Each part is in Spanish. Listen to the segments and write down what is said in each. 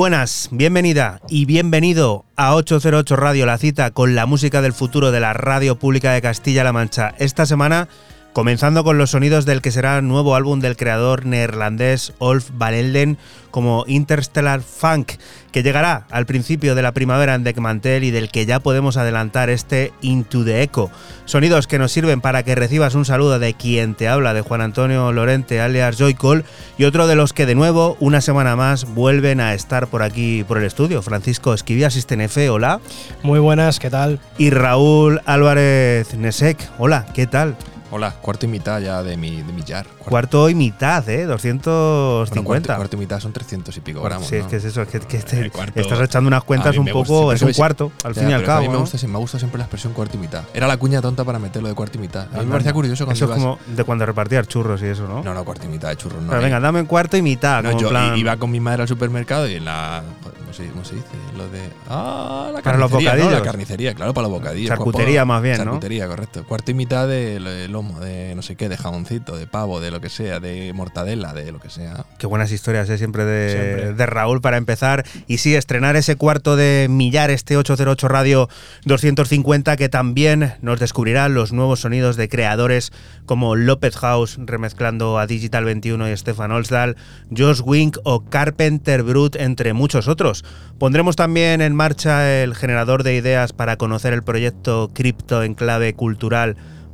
Buenas, bienvenida y bienvenido a 808 Radio, la cita con la música del futuro de la radio pública de Castilla-La Mancha. Esta semana comenzando con los sonidos del que será nuevo álbum del creador neerlandés Olf Van Elden como Interstellar Funk, que llegará al principio de la primavera en Deckmantel y del que ya podemos adelantar este Into the Echo. Sonidos que nos sirven para que recibas un saludo de quien te habla, de Juan Antonio Lorente alias Joy Cole, y otro de los que de nuevo, una semana más, vuelven a estar por aquí por el estudio. Francisco Esquivia, F, hola. Muy buenas, ¿qué tal? Y Raúl Álvarez Nesek, hola, ¿qué tal? Hola, cuarto y mitad ya de mi, de mi jar. Cuarto y mitad, ¿eh? 250. Bueno, cuarto, cuarto y mitad son 300 y pico gramos. Sí, es que es eso, es que, que te- El cuarto- estás echando unas cuentas un gusta, poco. Es un cuarto, al Ya, fin y al que A cabo. mí me gusta, sí, me gusta siempre la expresión cuarto y mitad. Era la cuña tonta para meterlo de cuarto y mitad. A mí me parecía curioso cuando Eso es como de cuando repartías churros y eso, ¿no? No, no, cuarto y mitad de churros. No, Pero hay. venga, dame un cuarto y mitad. No, como yo plan- iba con mi madre al supermercado y en la. ¿Cómo se, cómo se dice? Lo de. Ah, la Para los carnicería, ¿no? La bocadillos. carnicería, claro, para los bocadillos. Charcutería más bien, ¿no? Charcutería, correcto. Cuarto y mitad de, lo- de lomo, de no sé qué, de jamoncito, de pavo, de lo que sea, de mortadela, de lo que sea. Qué buenas historias, ¿eh? siempre, de, Siempre. de Raúl para empezar. Y sí, estrenar ese cuarto de millar, este 808 Radio 250, que también nos descubrirá los nuevos sonidos de creadores como López House, remezclando a Digital 21 y Stefan Olsdal, Josh Wink o Carpenter Brut, entre muchos otros. Pondremos también en marcha el generador de ideas para conocer el proyecto Crypto en clave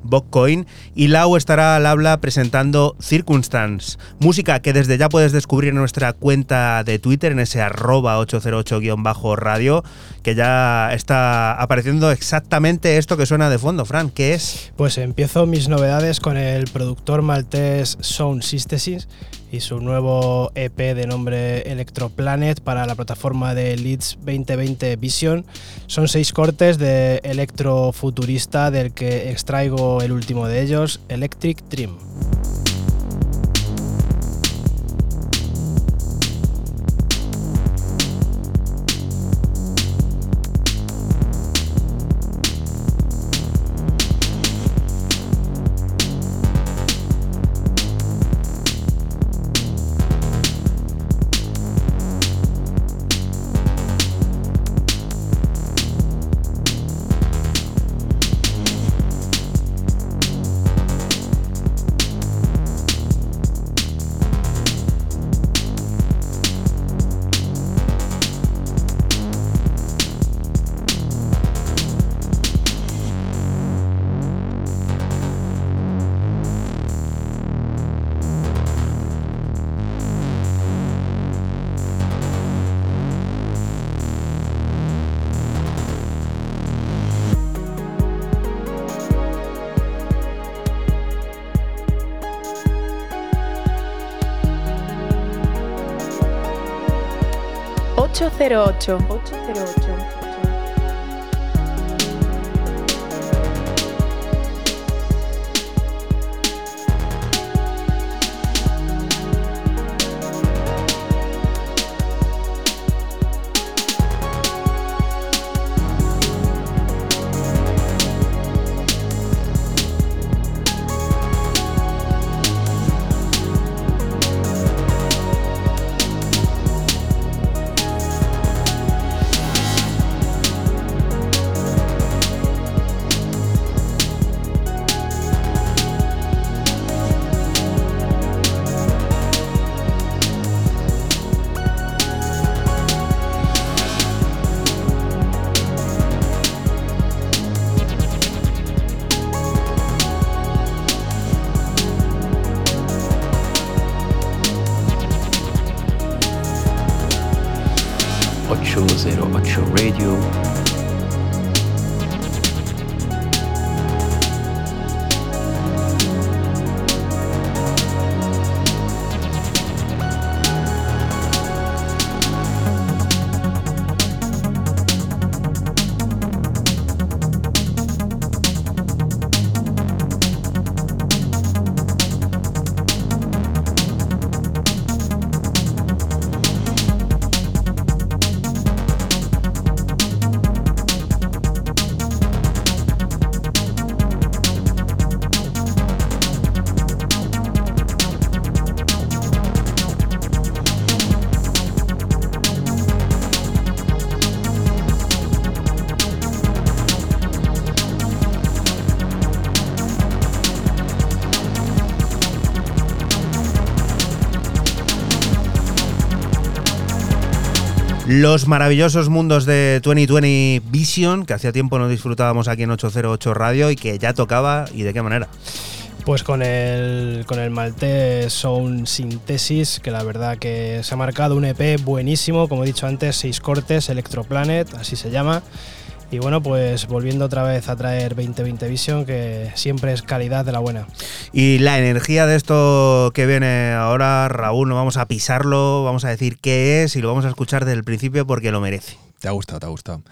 Botcoin y Lau estará al habla presentando Circumstance, música que desde ya puedes descubrir en nuestra cuenta de Twitter en ese arroba 808-radio que ya está apareciendo exactamente esto que suena de fondo, Fran, ¿qué es? Pues empiezo mis novedades con el productor maltés Sound Synthesis y su nuevo EP de nombre Electroplanet para la plataforma de Leeds 2020 Vision. Son seis cortes de electrofuturista del que extraigo el último de ellos, Electric Dream. 808. 808. Los maravillosos mundos de 2020 Vision, que hacía tiempo no disfrutábamos aquí en 808 Radio y que ya tocaba y de qué manera. Pues con el, con el Malté Sound Synthesis, que la verdad que se ha marcado un EP buenísimo, como he dicho antes, seis cortes, Electroplanet, así se llama. Y bueno, pues volviendo otra vez a traer 2020 Vision, que siempre es calidad de la buena. Y la energía de esto que viene ahora, Raúl, no vamos a pisarlo, vamos a decir qué es y lo vamos a escuchar desde el principio porque lo merece. Te ha gustado, te ha.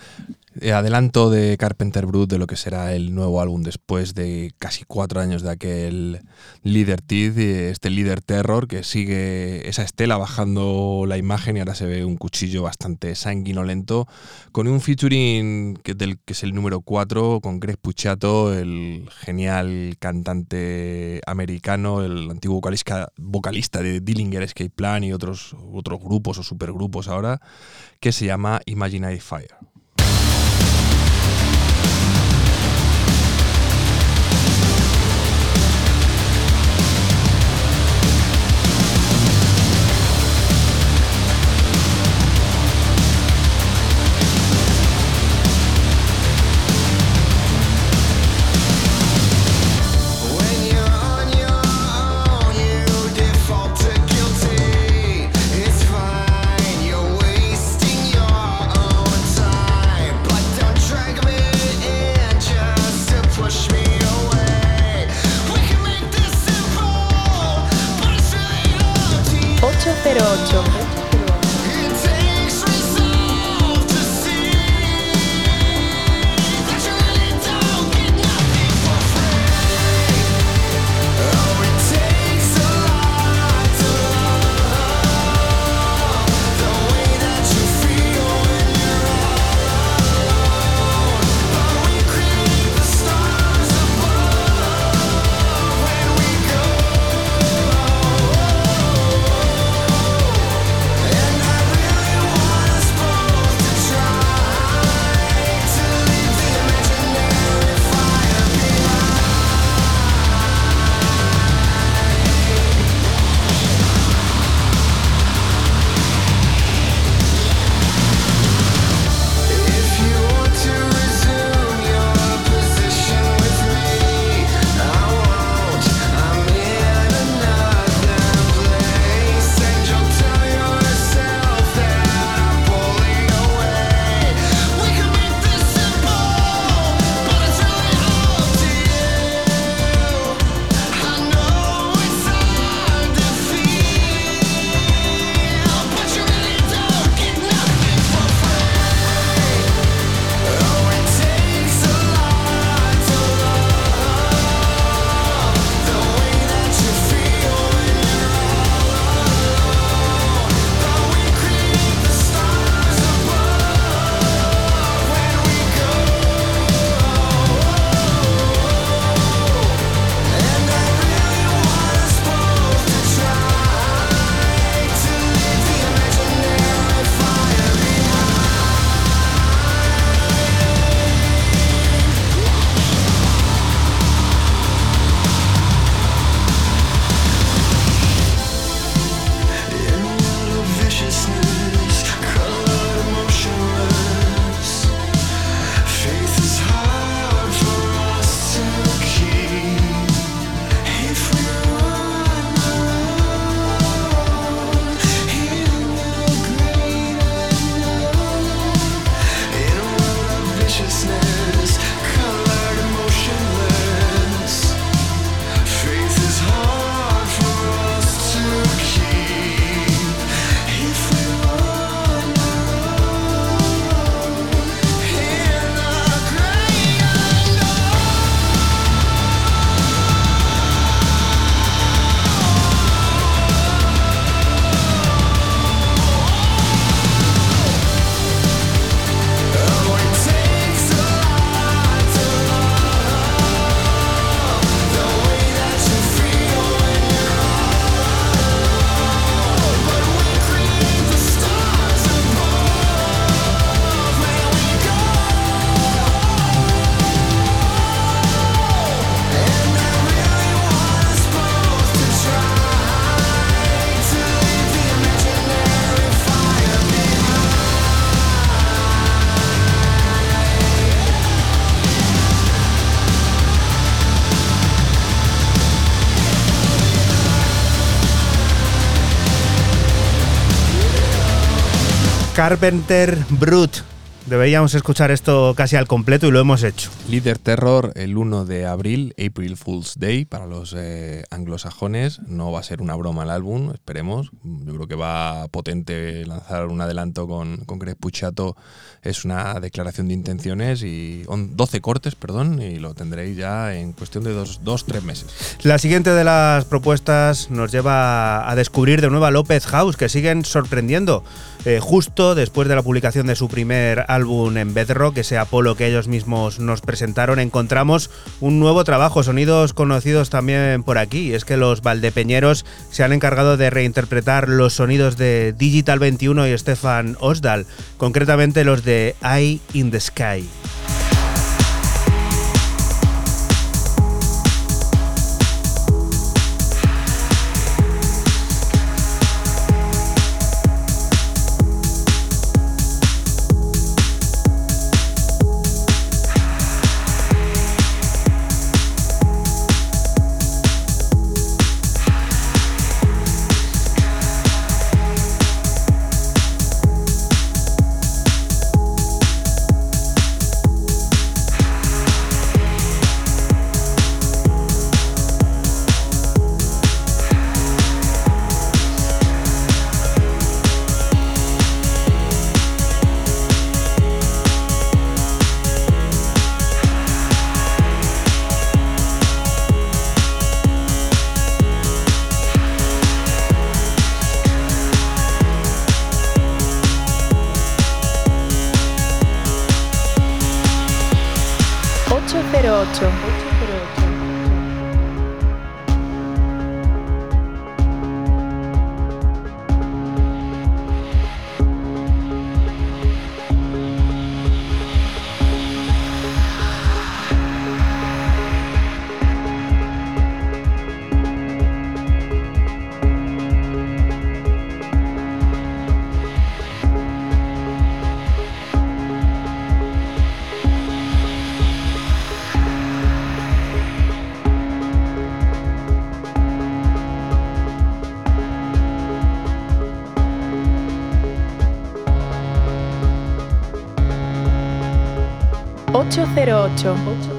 Eh, adelanto de Carpenter Brut de lo que será el nuevo álbum después de casi cuatro años de aquel Leader eh, este Leader Terror, que sigue esa estela bajando la imagen y ahora se ve un cuchillo bastante sanguinolento, con un featuring que, es el número cuatro con Greg Puciato, el genial cantante americano, el antiguo vocalista, vocalista de Dillinger Escape Plan y otros, otros grupos o supergrupos ahora, que se llama Imaginary Fire. 808 Carpenter Brut. Deberíamos escuchar esto casi al completo y lo hemos hecho. Líder Terror el 1 de abril, April Fool's Day, para los eh, anglosajones. No va a ser una broma el álbum, esperemos. Yo creo que va potente lanzar un adelanto con, con Greg Puciato. Es una declaración de intenciones y on- 12 cortes, perdón, y lo tendréis ya en cuestión de dos, dos tres meses. La siguiente de las propuestas nos lleva a descubrir de nuevo a López House, que siguen sorprendiendo. Eh, justo después de la publicación de su primer álbum en Bedrock, ese Apolo que ellos mismos nos presentaron, encontramos un nuevo trabajo, sonidos conocidos también por aquí. Es que los valdepeñeros se han encargado de reinterpretar los sonidos de Digital 21 y Stefan Osdal, concretamente los de Eye in the Sky. Rachel.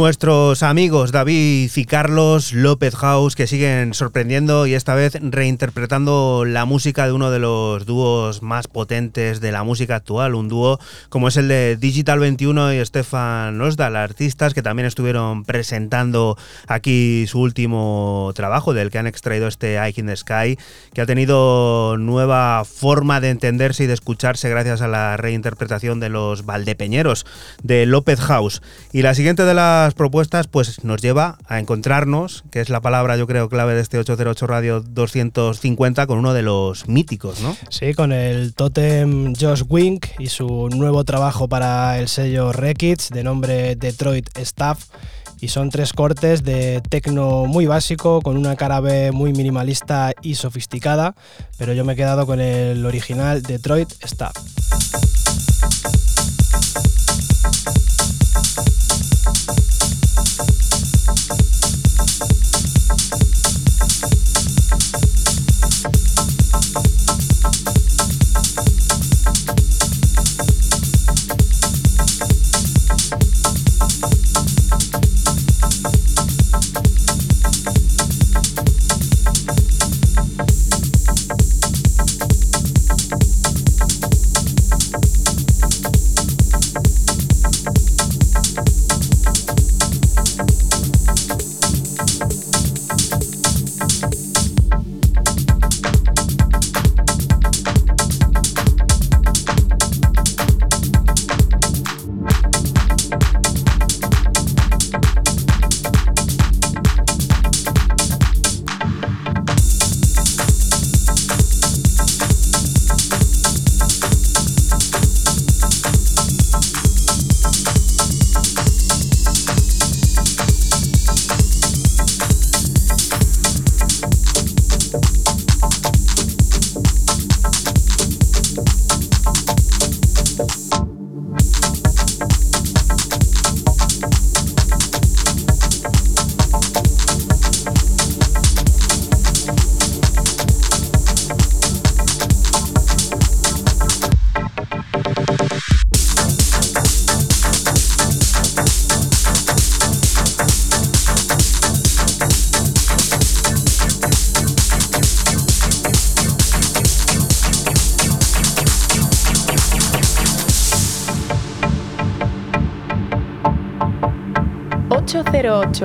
Nuestros amigos David y Carlos López House que siguen sorprendiendo y esta vez reinterpretando la música de uno de los dúos más potentes de la música actual, un dúo como es el de Digital 21 y Stefan Osdal, artistas que también estuvieron presentando aquí su último trabajo del que han extraído este Eye in the Sky, que ha tenido nueva forma de entenderse y de escucharse gracias a la reinterpretación de los Valdepeñeros de López House. Y la siguiente de las propuestas pues nos lleva a encontrarnos, que es la palabra yo creo clave de este 808 Radio 250 con uno de los míticos, ¿no? Sí, con el tótem Josh Wink y su nuevo trabajo para el sello Rekids de nombre Detroit Staff. y son tres cortes de tecno muy básico, con una cara B muy minimalista y sofisticada, pero yo me he quedado con el original Detroit Stab.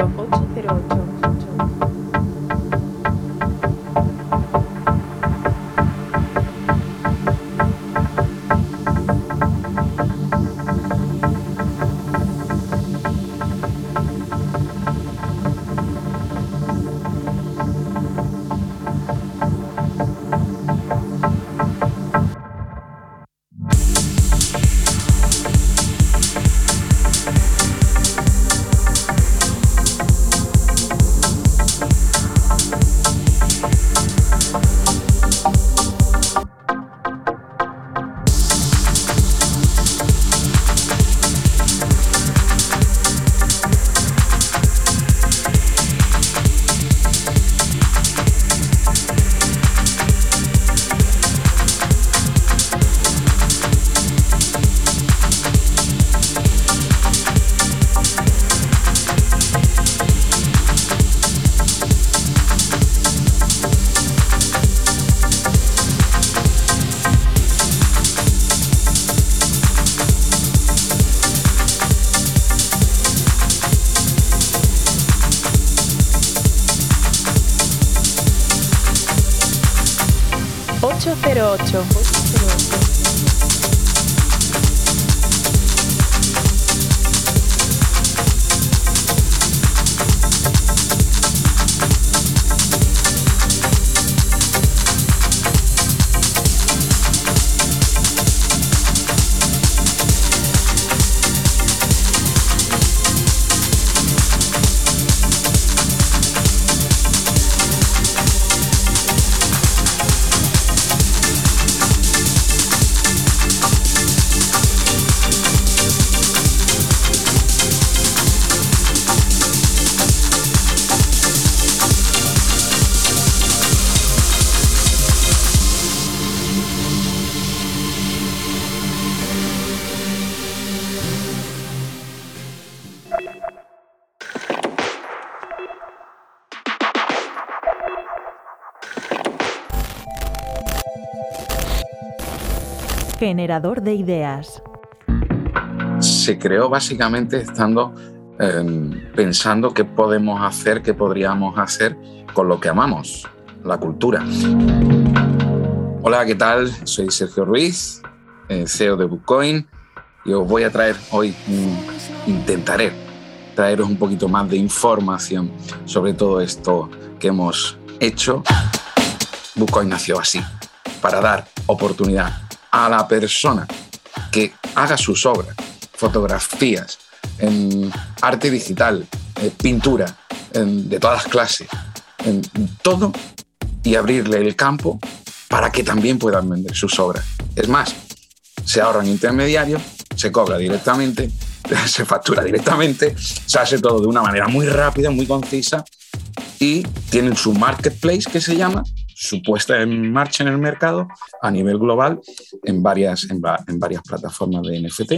mucho. 8. Generador de ideas. se creó básicamente estando eh, pensando qué podemos hacer, qué podríamos hacer con lo que amamos, la cultura. Hola, ¿qué tal? Soy Sergio Ruiz, eh, CEO de Bookcoin, y os voy a traer hoy, mm, intentaré traeros un poquito más de información sobre todo esto que hemos hecho. Bookcoin nació así, para dar oportunidad a la persona que haga sus obras, fotografías, en arte digital, eh, pintura em, de todas las clases, em, todo y abrirle el campo para que también puedan vender sus obras. Es más, se ahorran intermediarios, se cobra directamente, se factura directamente, se hace todo de una manera muy rápida, muy concisa y tienen su marketplace que se llama, su puesta en marcha en el mercado a nivel global en varias, en, en varias plataformas de NFT.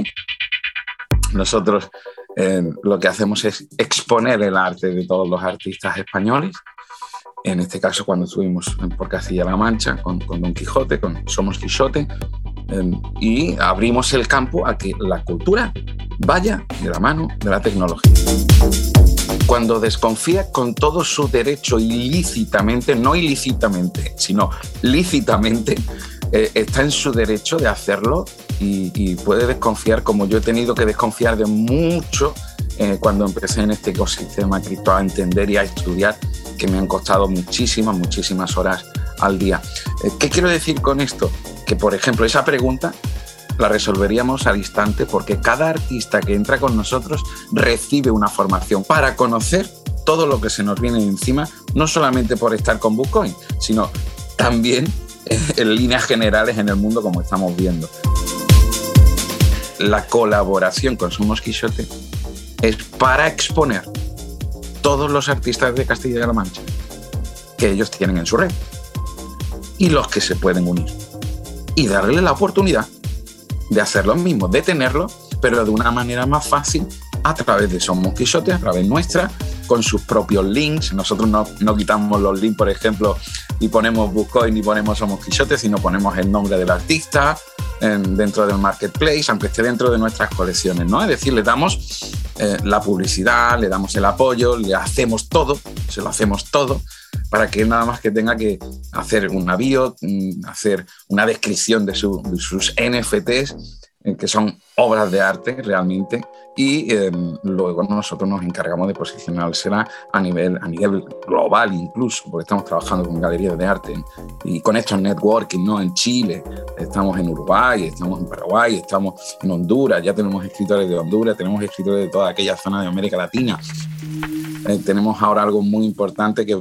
Nosotros eh, lo que hacemos es exponer el arte de todos los artistas españoles. En este caso, cuando estuvimos por Castilla-La Mancha con, con Don Quijote, con Somos Quijote, y abrimos el campo a que la cultura vaya de la mano de la tecnología. Cuando desconfía con todo su derecho ilícitamente, no ilícitamente, sino lícitamente, eh, está en su derecho de hacerlo y, y puede desconfiar como yo he tenido que desconfiar de mucho eh, cuando empecé en este ecosistema cripto a entender y a estudiar, que me han costado muchísimas, muchísimas horas al día. Eh, ¿Qué quiero decir con esto? Que, por ejemplo, esa pregunta la resolveríamos al instante porque cada artista que entra con nosotros recibe una formación para conocer todo lo que se nos viene encima, no solamente por estar con Bitcoin, sino también en líneas generales en el mundo como estamos viendo. La colaboración con Somos Quixote es para exponer todos los artistas de Castilla-La Mancha que ellos tienen en su red y los que se pueden unir y darle la oportunidad de hacer lo mismo, de tenerlo, pero de una manera más fácil a través de Somos Quixote, a través nuestra, con sus propios links. Nosotros no, no quitamos los links, por ejemplo, y ponemos Bitcoin y ponemos Somos Quixote, sino ponemos el nombre del artista en- dentro del marketplace, aunque esté dentro de nuestras colecciones, ¿no? Es decir, le damos eh, la publicidad, le damos el apoyo, le hacemos todo, se lo hacemos todo, para que nada más que tenga que hacer una bio, mm, hacer una descripción de, su- de sus NFTs, eh, que son obras de arte realmente, y eh, luego nosotros nos encargamos de posicionársela a nivel, a nivel global incluso, porque estamos trabajando con galerías de arte y con estos networking, ¿no? En Chile, estamos en Uruguay, estamos en Paraguay, estamos en Honduras, ya tenemos escritores de Honduras, tenemos escritores de toda aquella zona de América Latina. Eh, tenemos ahora algo muy importante que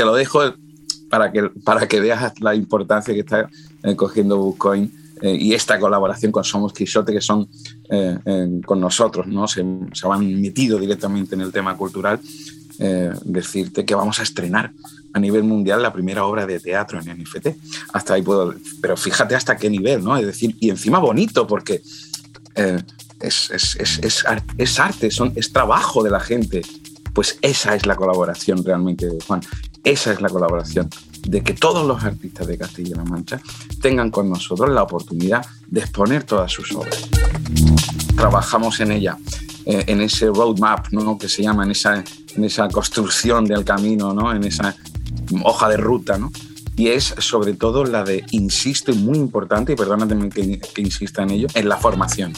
te lo dejo para que, para que veas la importancia que está eh, cogiendo Bitcoin eh, y esta colaboración con Somos Quixote, que son eh, con nosotros, ¿no? Se, se han metido directamente en el tema cultural. decirte que vamos a estrenar a nivel mundial la primera obra de teatro en NFT. Hasta ahí puedo, pero fíjate hasta qué nivel, ¿no? Es decir, y encima bonito, porque es, es, es, es arte, son, es trabajo de la gente. Pues esa es la colaboración realmente, Juan. Esa es la colaboración de que todos los artistas de Castilla-La Mancha tengan con nosotros la oportunidad de exponer todas sus obras. Trabajamos en ella, eh, en ese roadmap ¿no? que se llama, en esa, en esa construcción del camino, ¿no? en esa hoja de ruta. ¿no? Y es sobre todo la de, insisto, y muy importante, y perdóname que, que insista en ello, en la formación.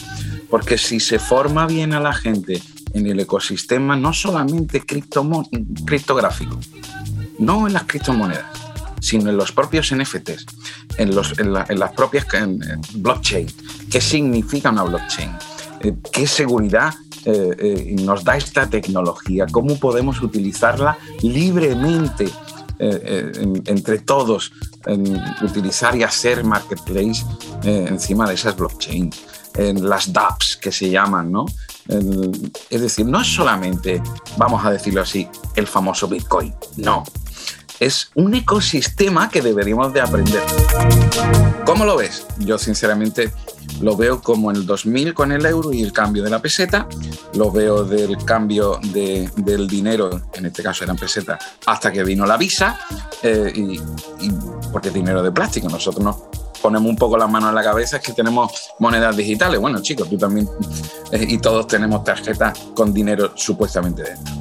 Porque si se forma bien a la gente en el ecosistema, no solamente criptográfico, no en las criptomonedas, sino en los propios NFTs, en, las propias en, blockchain. ¿Qué significa una blockchain? Eh, ¿Qué seguridad eh, eh, nos da esta tecnología? ¿Cómo podemos utilizarla libremente en- entre todos? utilizar y hacer marketplace encima de esas blockchain, en las dApps que se llaman, ¿no? Es decir, no es solamente, vamos a decirlo así, el famoso Bitcoin, no. Es un ecosistema que deberíamos de aprender. ¿Cómo lo ves? Yo sinceramente lo veo como el 2000 con el euro y el cambio de la peseta, lo veo del cambio de- del dinero, en este caso eran pesetas, hasta que vino la visa, eh, y- porque es dinero de plástico, nosotros nos ponemos un poco las manos en la cabeza, es que tenemos monedas digitales, bueno chicos, tú también, eh, y todos tenemos tarjetas con dinero supuestamente dentro,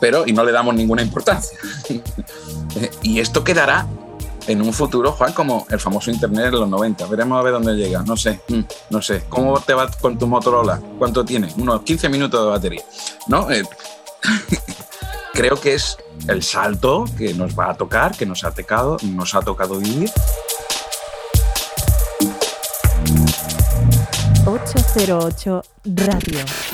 pero y no le damos ninguna importancia. Eh, y esto quedará en un futuro, Juan, como el famoso Internet de los 90. Veremos a ver dónde llega. No sé, mm, no sé. ¿Cómo te va con tu Motorola? ¿Cuánto tiene? Unos 15 minutos de batería. ¿No? Eh, creo que es el salto que nos va a tocar, que nos ha tocado, nos ha tocado vivir. 808 Radio.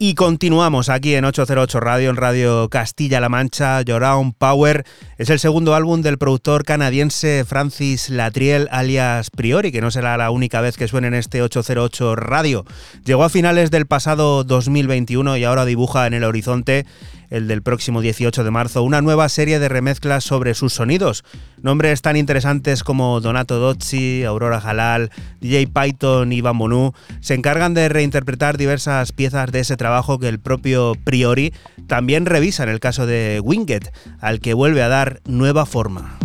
Y continuamos aquí en 808 Radio, en Radio Castilla-La Mancha. Llorown Power es el segundo álbum del productor canadiense Francis Latriel, alias Priori, que no será la única vez que suene en este 808 Radio. Llegó a finales del pasado 2021 y ahora dibuja en el horizonte el del próximo 18 de marzo, una nueva serie de remezclas sobre sus sonidos. Nombres tan interesantes como Donato Dozzi, Aurora Halal, DJ Python y Bambonú se encargan de reinterpretar diversas piezas de ese trabajo que el propio Priori también revisa en el caso de Winged, al que vuelve a dar nueva forma.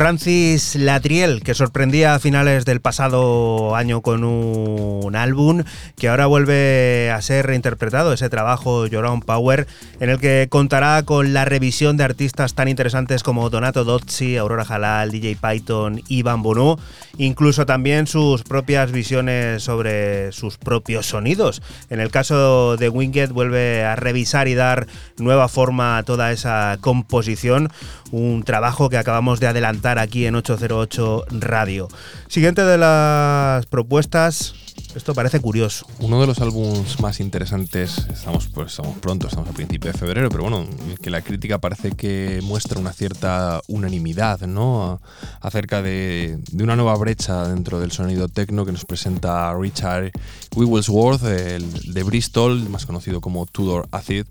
Francis Latriel, que sorprendía a finales del pasado año con un álbum que ahora vuelve a ser reinterpretado, ese trabajo Llorón Power, en el que contará con la revisión de artistas tan interesantes como Donato Dozzi, Aurora Halal, DJ Python, Ivan Bonú, incluso también sus propias visiones sobre sus propios sonidos. En el caso de Winged vuelve a revisar y dar nueva forma a toda esa composición, un trabajo que acabamos de adelantar aquí en 808 Radio. Siguiente de las propuestas Esto parece curioso. Uno de los álbumes más interesantes, estamos, pues, estamos pronto, estamos a principio de febrero, pero bueno, que la crítica parece que muestra una cierta unanimidad, ¿no? Acerca de, de una nueva brecha dentro del sonido techno que nos presenta Richard Wigglesworth, el de Bristol, más conocido como Tudor Acid,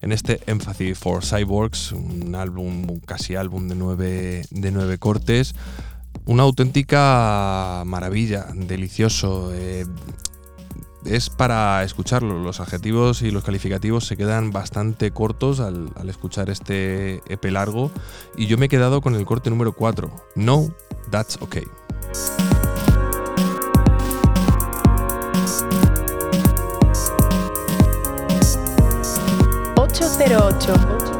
en este Empathy for Cyborgs, un álbum, casi álbum de nueve, de nueve cortes. Una auténtica maravilla, delicioso. eh, es para escucharlo. Los adjetivos y los calificativos se quedan bastante cortos al, al escuchar este EP largo. Y yo me he quedado con el corte número 4. No, that's okay. 808.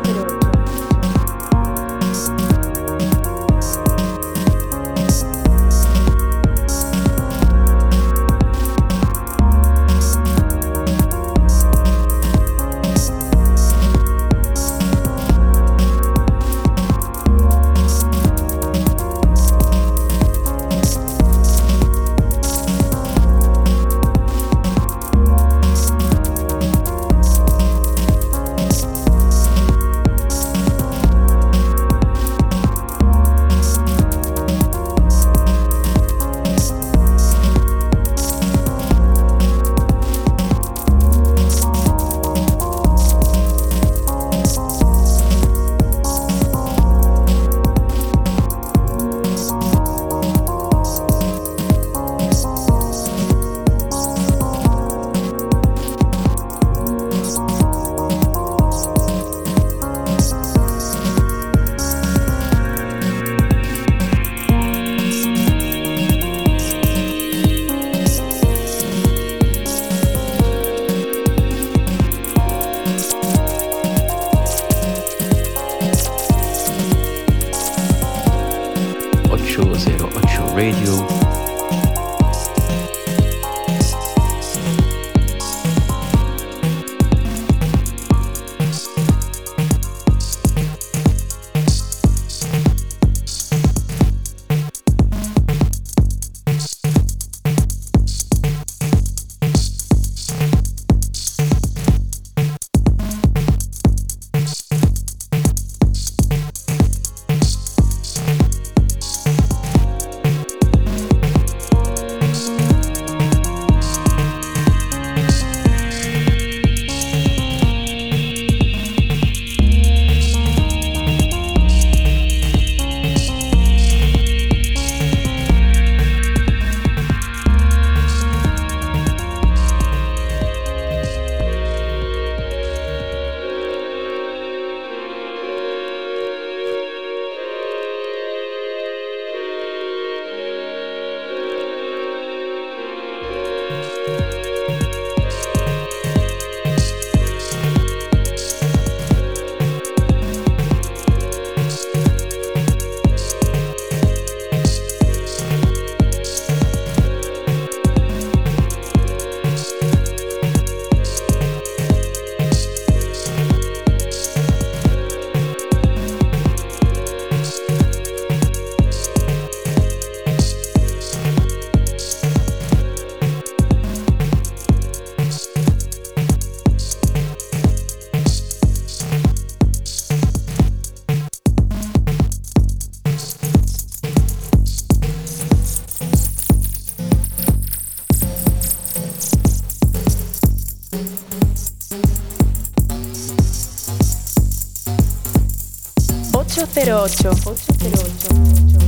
808. 808.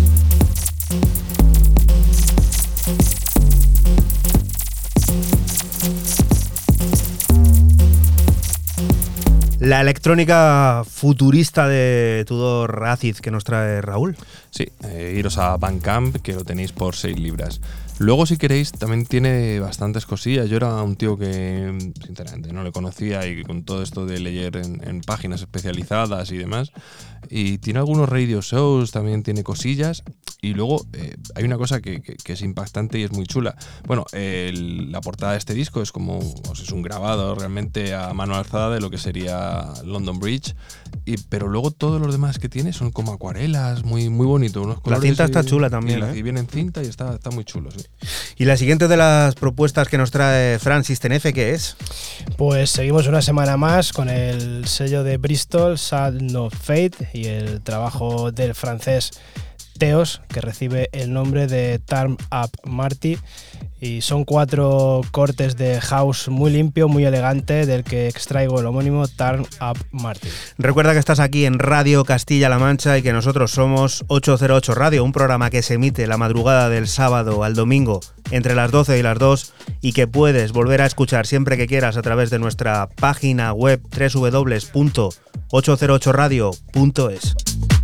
La electrónica futurista de Tudor Aziz que nos trae Raúl. Sí, eh, iros a Bandcamp que lo tenéis por 6 libras. Luego, si queréis, también tiene bastantes cosillas. Yo era un tío que, sinceramente, no le conocía y con todo esto de leer en, páginas especializadas y demás. Y tiene algunos radio shows, también tiene cosillas. Y luego eh, hay una cosa que, es impactante y es muy chula. Bueno, la portada de este disco es como, es un grabado realmente a mano alzada de lo que sería London Bridge. Y, pero luego todos los demás que tiene son como acuarelas, muy, muy bonito. Unos colores cinta y- está chula también, Y, la- ¿eh? y viene en cinta y está, está muy chulo, sí. Y la siguiente de las propuestas que nos trae Francis Tenefe, ¿qué es? Pues seguimos una semana más con el sello de Bristol, Sad No Fate, y el trabajo del francés Teos, que recibe el nombre de Turn Up Marty. Y son cuatro cortes de house muy limpio, muy elegante, del que extraigo el homónimo Turn Up Marty. Recuerda que estás aquí en Radio Castilla-La Mancha y que nosotros somos 808 Radio, un programa que se emite la madrugada del sábado al domingo entre las 12 y las 2 y que puedes volver a escuchar siempre que quieras a través de nuestra página web www.808radio.es.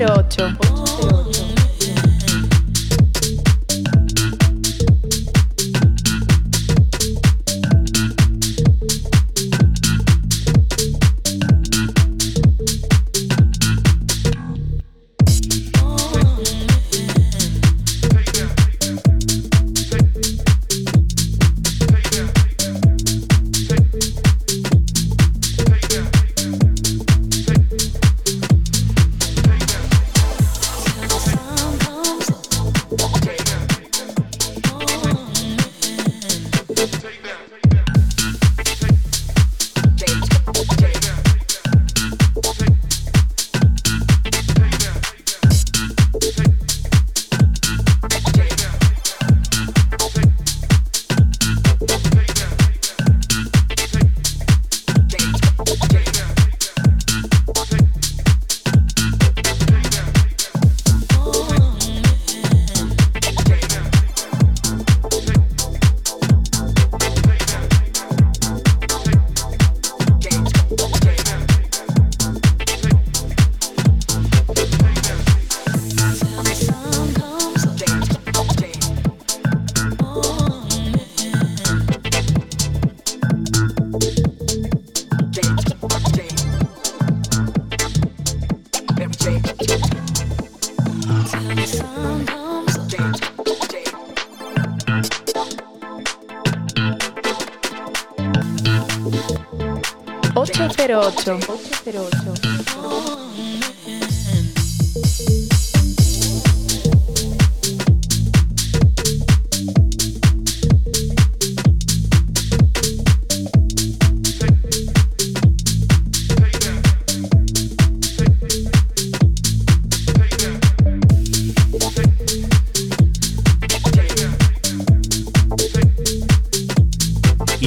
número 8.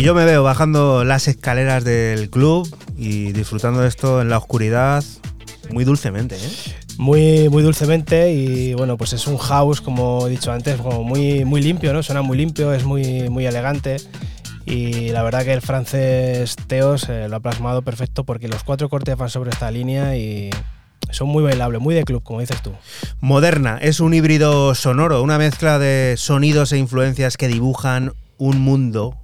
Y yo me veo bajando las escaleras del club y disfrutando de esto en la oscuridad muy dulcemente. ¿eh? Muy, muy dulcemente y bueno, pues es un house, como he dicho antes, como muy, muy limpio, ¿no? Suena muy limpio, es muy, muy elegante y la verdad que el francés Teos eh, lo ha plasmado perfecto porque los cuatro cortes van sobre esta línea y son muy bailables, muy de club, como dices tú. Moderna es un híbrido sonoro, una mezcla de sonidos e influencias que dibujan un mundo,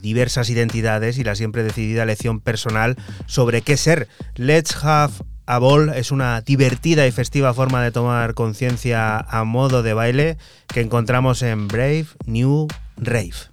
diversas identidades y la siempre decidida elección personal sobre qué ser. Let's Have a Ball es una divertida y festiva forma de tomar conciencia a modo de baile que encontramos en Brave New Rave.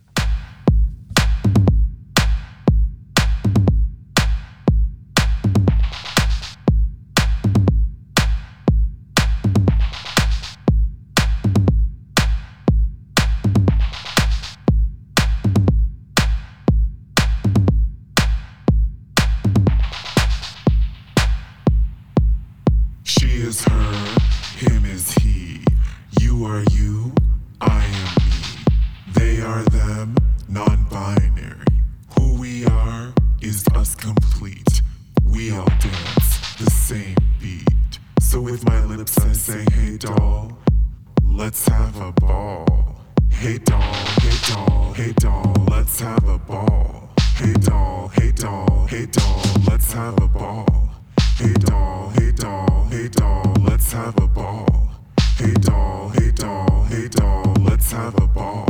Hey doll, let's have a ball. Hey doll, hey doll, hey doll, let's have a ball. Hey doll, hey doll, hey doll, let's have a ball. Hey doll, hey doll, hey doll, let's have a ball.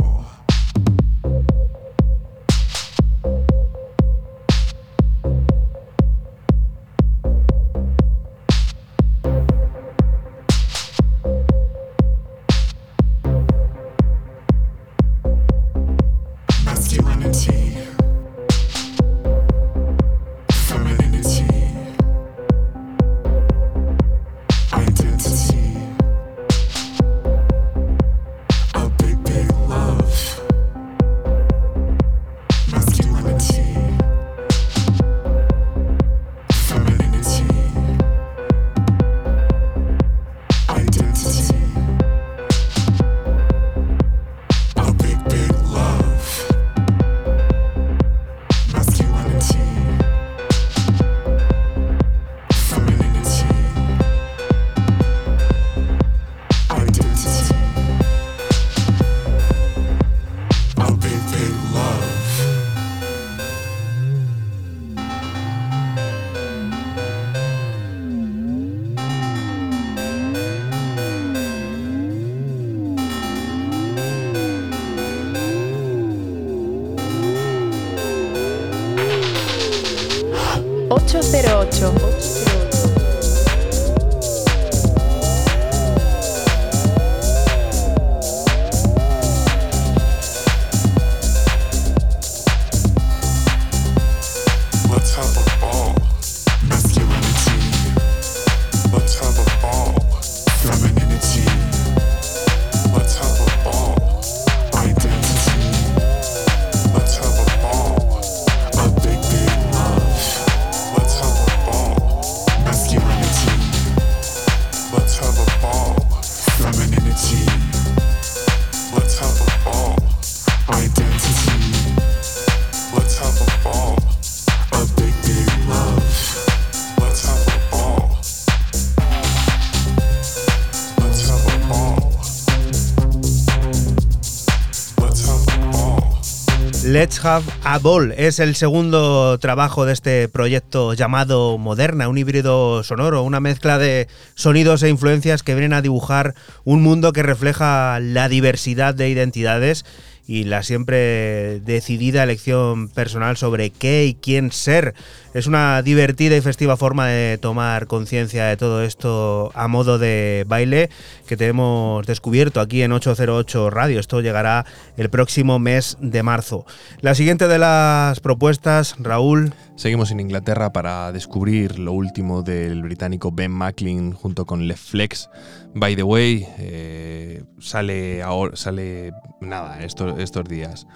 Let's Have a Ball es el segundo trabajo de este proyecto llamado Moderna, un híbrido sonoro, una mezcla de sonidos e influencias que vienen a dibujar un mundo que refleja la diversidad de identidades y la siempre decidida elección personal sobre qué y quién ser. Es una divertida y festiva forma de tomar conciencia de todo esto a modo de baile que te hemos descubierto aquí en 808 Radio. Esto llegará el próximo mes de marzo. La siguiente de las propuestas, Raúl. Seguimos en Inglaterra para descubrir lo último del británico Ben Macklin junto con Left Flex. By the way, eh, sale ahora, sale nada estos, estos días.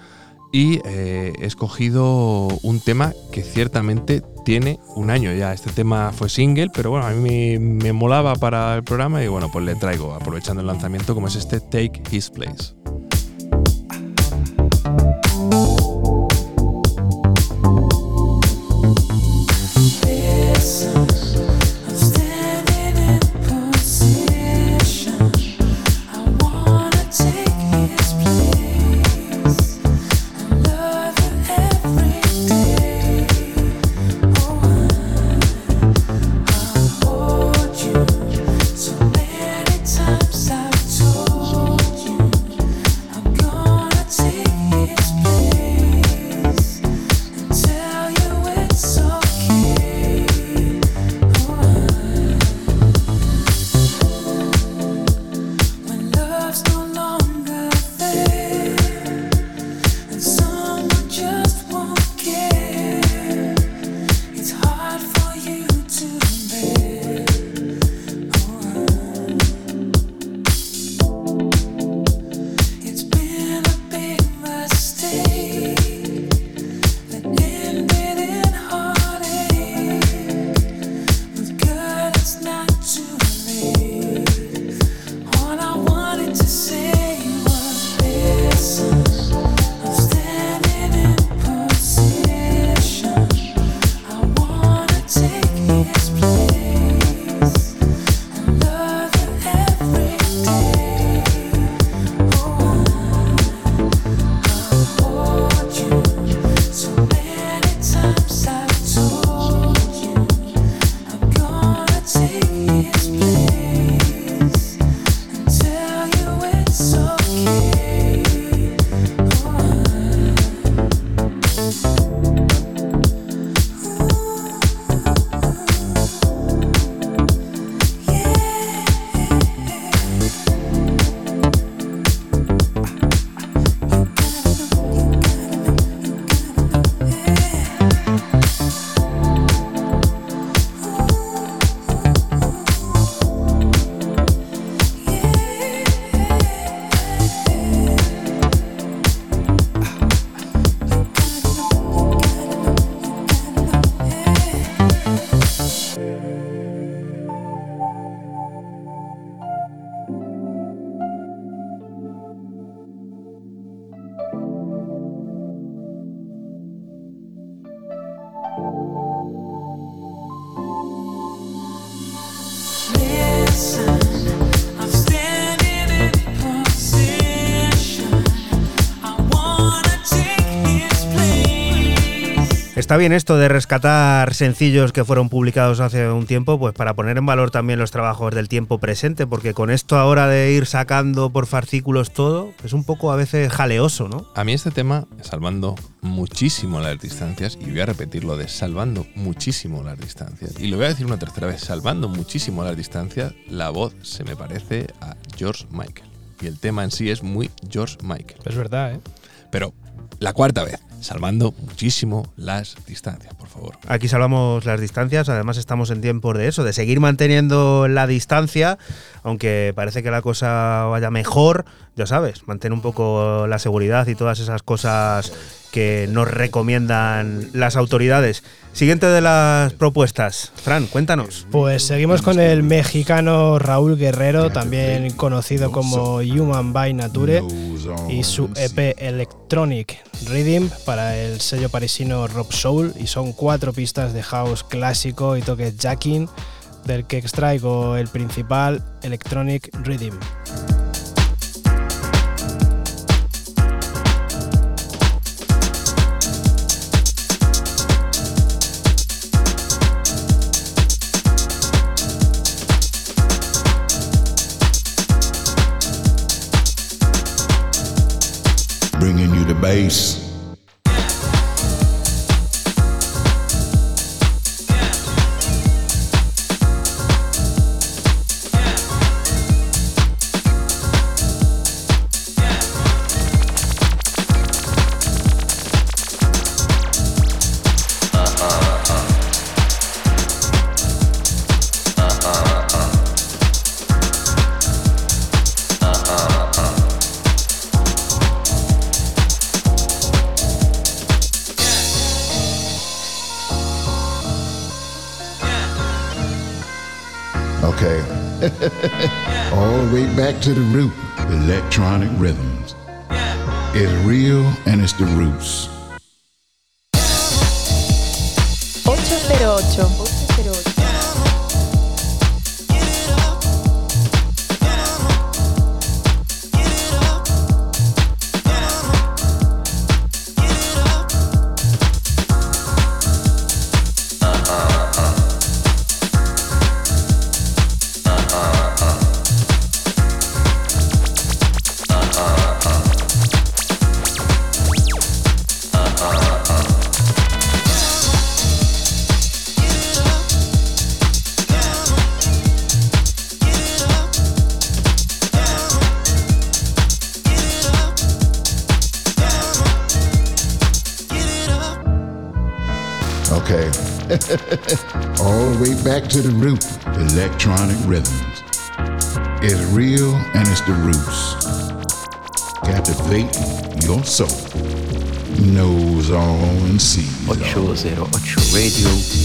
Y eh, he escogido un tema que ciertamente tiene un año ya. Este tema fue single, pero bueno, a mí me, me molaba para el programa y bueno, pues le traigo, aprovechando el lanzamiento, como es este Take His Place. Está bien esto de rescatar sencillos que fueron publicados hace un tiempo, pues para poner en valor también los trabajos del tiempo presente, porque con esto ahora de ir sacando por fascículos todo, es un poco a veces jaleoso, ¿no? A mí este tema, salvando muchísimo las distancias, y voy a repetirlo de salvando muchísimo las distancias, y lo voy a decir una tercera vez, salvando muchísimo las distancias, la voz se me parece a George Michael. Y el tema en sí es muy George Michael. Es verdad, ¿eh? Pero la cuarta vez, salvando muchísimo las distancias, por favor. Aquí salvamos las distancias, además estamos en tiempos de eso, de seguir manteniendo la distancia, aunque parece que la cosa vaya mejor, ya sabes, mantén un poco la seguridad y todas esas cosas que nos recomiendan las autoridades. Siguiente de las propuestas, Fran, cuéntanos. Pues seguimos con el mexicano Raúl Guerrero, también conocido como Human by Nature, y su EP Electronic Rhythm para el sello parisino Rob Soul, y son cuatro pistas de house clásico y toques jacking, del que extraigo el principal Electronic Rhythm. face. To the root. Electronic rhythms. It's real and it's the roots. Electronic rhythms. It's real and it's the roots. Captivate your soul. Knows all and sees all. 808 Radio.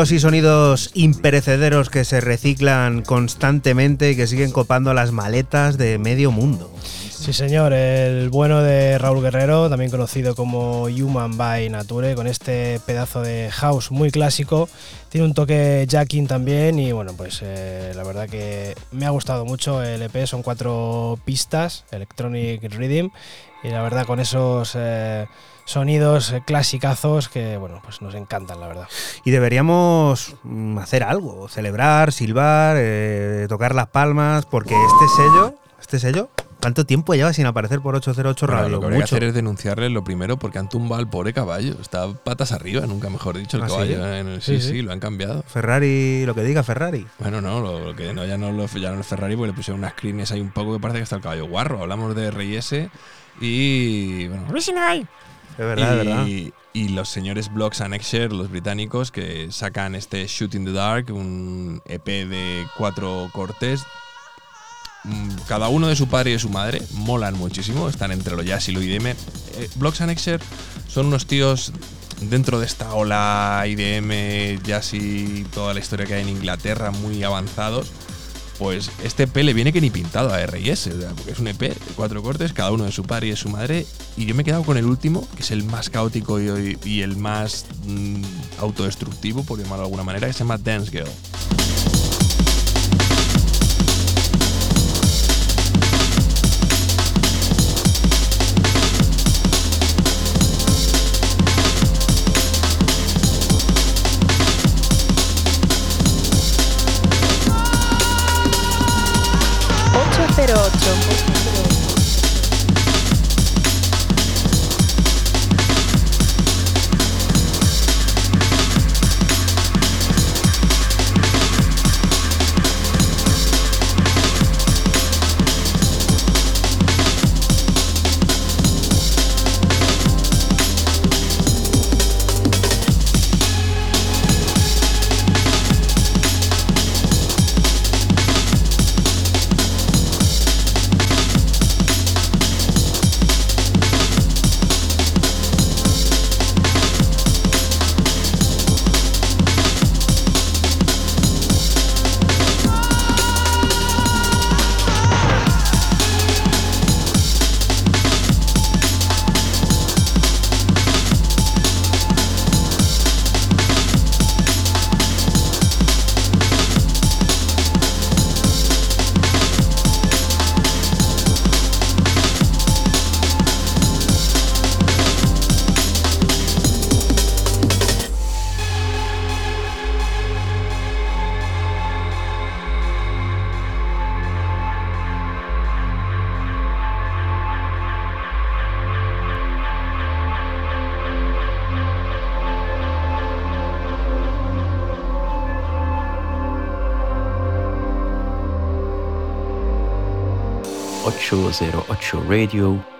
Y sonidos imperecederos que se reciclan constantemente y que siguen copando las maletas de medio mundo. Sí, señor, el bueno de Raúl Guerrero, también conocido como Human by Nature, con este pedazo de house muy clásico. Tiene un toque jacking también y bueno, pues eh, la verdad que me ha gustado mucho el EP, son cuatro pistas, Electronic Rhythm, y la verdad con esos eh, sonidos eh, clasicazos que bueno, pues nos encantan, la verdad. Y deberíamos mm, hacer algo, celebrar, silbar, eh, tocar las palmas, porque este sello, este sello ¿Cuánto tiempo lleva sin aparecer por 808 Bueno, Radio? lo que habría que hacer es denunciarle lo primero porque han tumbado al pobre caballo. Está patas arriba, nunca mejor dicho, el ¿Ah, sí? caballo. en el- sí, Sí, sí, sí. lo han cambiado. Ferrari, lo que diga Ferrari. Bueno, no, lo, lo que no, ya no lo ya no es Ferrari porque le pusieron unas crines ahí un poco que parece que está el caballo guarro. Hablamos de RS y. Bueno, Es verdad, es verdad. y, y los señores Blocks and los británicos, que sacan este Shoot in the Dark, un EP de cuatro cortes. mm, Cada uno de su padre y de su madre molan muchísimo, están entre lo jazz y lo IDM. Eh, Blocks and son unos tíos dentro de esta ola IDM, jazz y toda la historia que hay en Inglaterra, muy avanzados. Pues este EP le viene que ni pintado a sea, porque es un EP de cuatro cortes, cada uno de su padre y de su madre. Y yo me he quedado con el último, que es el más caótico y, el más mm, autodestructivo, por llamarlo de alguna manera, que se llama Dance Girl. ...808 Radio...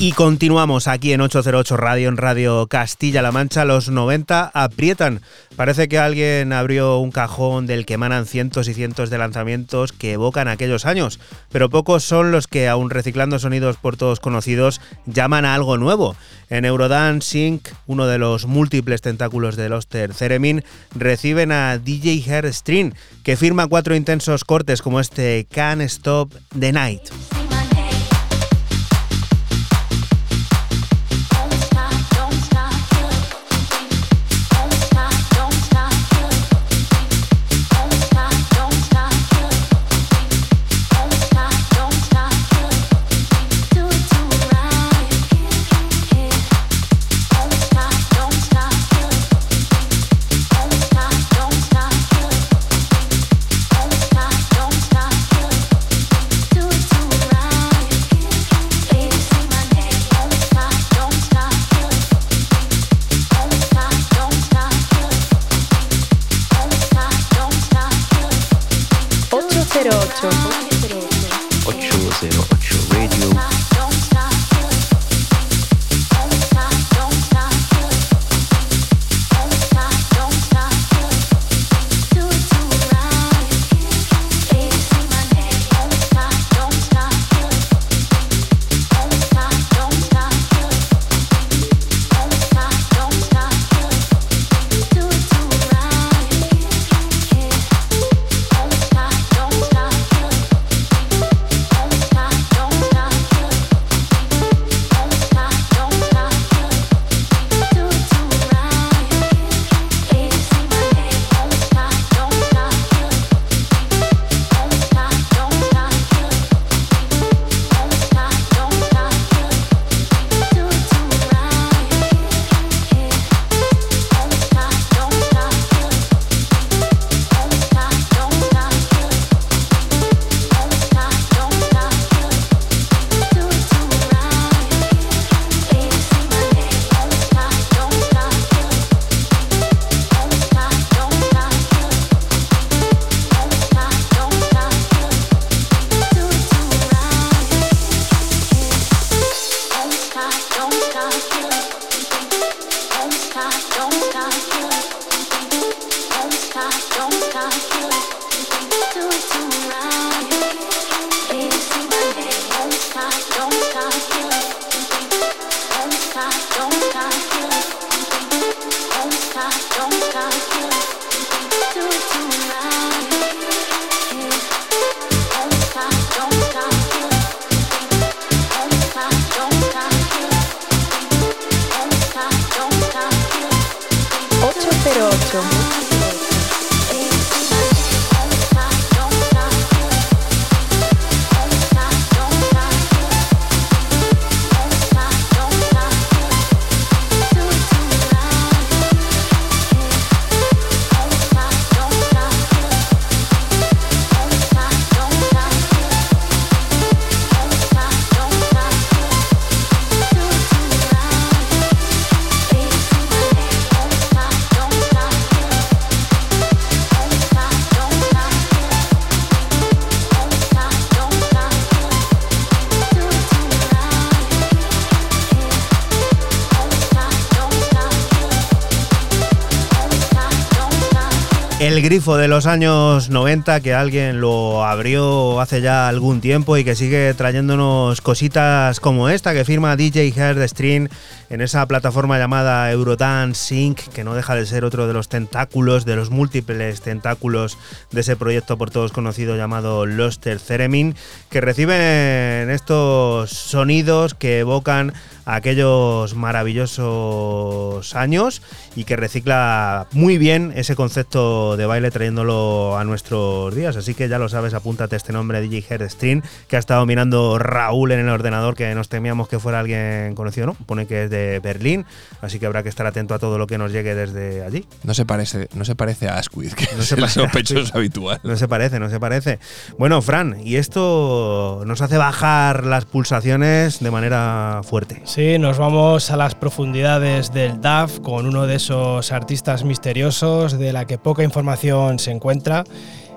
Y continuamos aquí en 808 Radio, en Radio Castilla-La Mancha. Los 90 aprietan. Parece que alguien abrió un cajón del que emanan cientos y cientos de lanzamientos que evocan aquellos años. Pero pocos son los que, aún reciclando sonidos por todos conocidos, llaman a algo nuevo. En Eurodance Inc., uno de los múltiples tentáculos del Oster Theremin, reciben a DJ Hairstring, que firma cuatro intensos cortes como este Can't Stop the Night. El grifo de los años 90 que alguien lo abrió hace ya algún tiempo y que sigue trayéndonos cositas como esta que firma DJ Stream en esa plataforma llamada Eurodance Sync, que no deja de ser otro de los tentáculos, de los múltiples tentáculos de ese proyecto por todos conocido llamado Luster Theremin, que reciben estos sonidos que evocan aquellos maravillosos años y que recicla muy bien ese concepto de baile trayéndolo a nuestros días. Así que ya lo sabes, apúntate este nombre DJ Stream, que ha estado mirando Raúl en el ordenador, que nos temíamos que fuera alguien conocido, ¿no? Pone que es de Berlín, así que habrá que estar atento a todo lo que nos llegue desde allí. No se parece, no se parece a Asquith, que No es se el parece a sospechoso habitual. No se parece, no se parece. Bueno, Fran, y esto nos hace bajar las pulsaciones de manera fuerte. Sí, nos vamos a las profundidades del DAF con uno de esos artistas misteriosos de la que poca información se encuentra.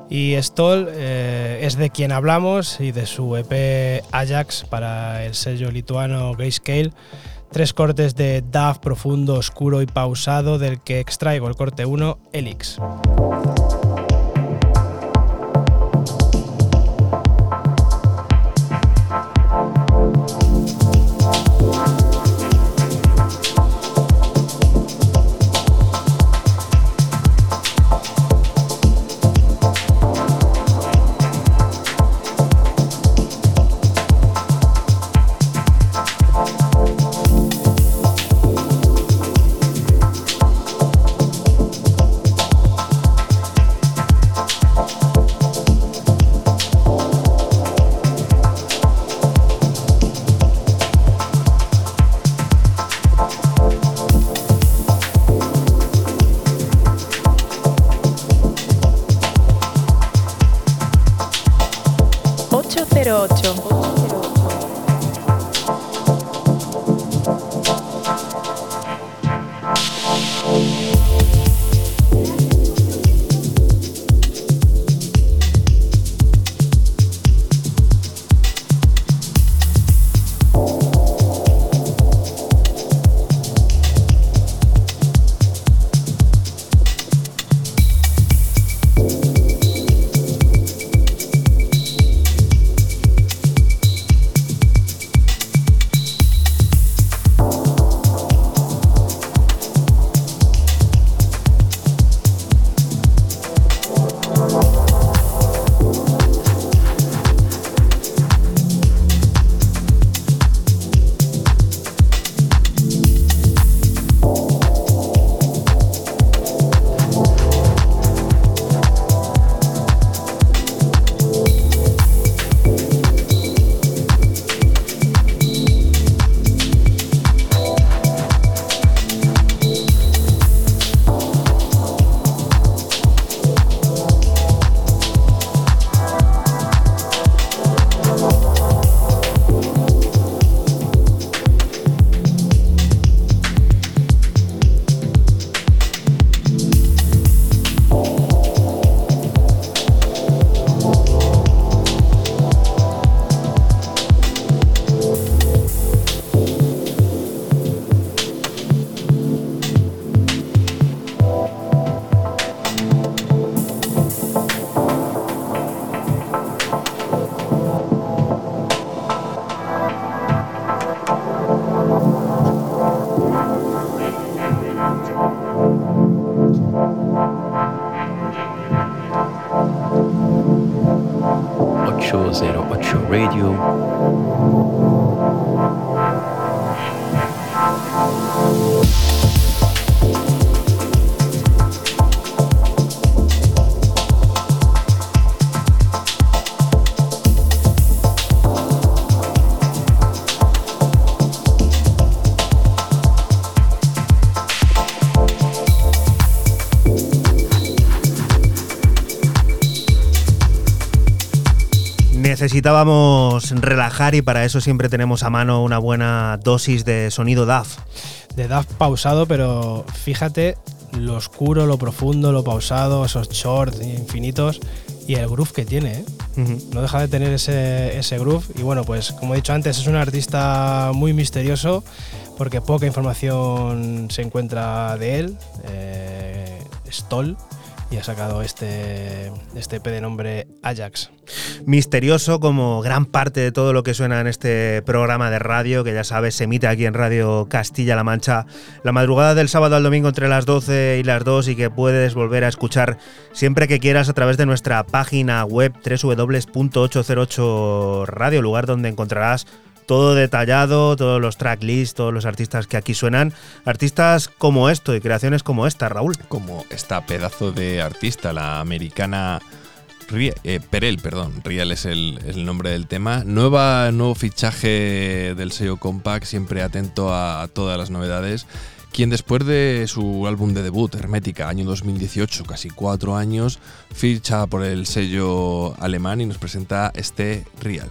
Y Stoll eh, es de quien hablamos y de su EP Ajax para el sello lituano Grayscale. Tres cortes de DAF profundo, oscuro y pausado, del que extraigo el corte 1, Elix. Necesitábamos relajar y para eso siempre tenemos a mano una buena dosis de sonido DAF. De DAF pausado, pero fíjate lo oscuro, lo profundo, lo pausado, esos shorts infinitos y el groove que tiene. ¿eh? No deja de tener ese, ese groove. Y bueno, pues como he dicho antes, es un artista muy misterioso porque poca información se encuentra de él. Eh, Stoll. Y ha sacado este, este EP de nombre Ajax. Misterioso como gran parte de todo lo que suena en este programa de radio, que ya sabes, se emite aquí en Radio Castilla-La Mancha la madrugada del sábado al domingo entre las 12 y las 2 y que puedes volver a escuchar siempre que quieras a través de nuestra página web www.808 Radio, lugar donde encontrarás todo detallado, todos los tracklists, todos los artistas que aquí suenan. Artistas como esto y creaciones como esta, Raúl. Como esta pedazo de artista, la americana Rie- eh, Perel, perdón, Riel es el, nombre del tema. Nueva, nuevo fichaje del sello Compact, siempre atento a, a todas las novedades. Quien después de su álbum de debut, Hermética, año 2018, casi cuatro años, ficha por el sello alemán y nos presenta este Real.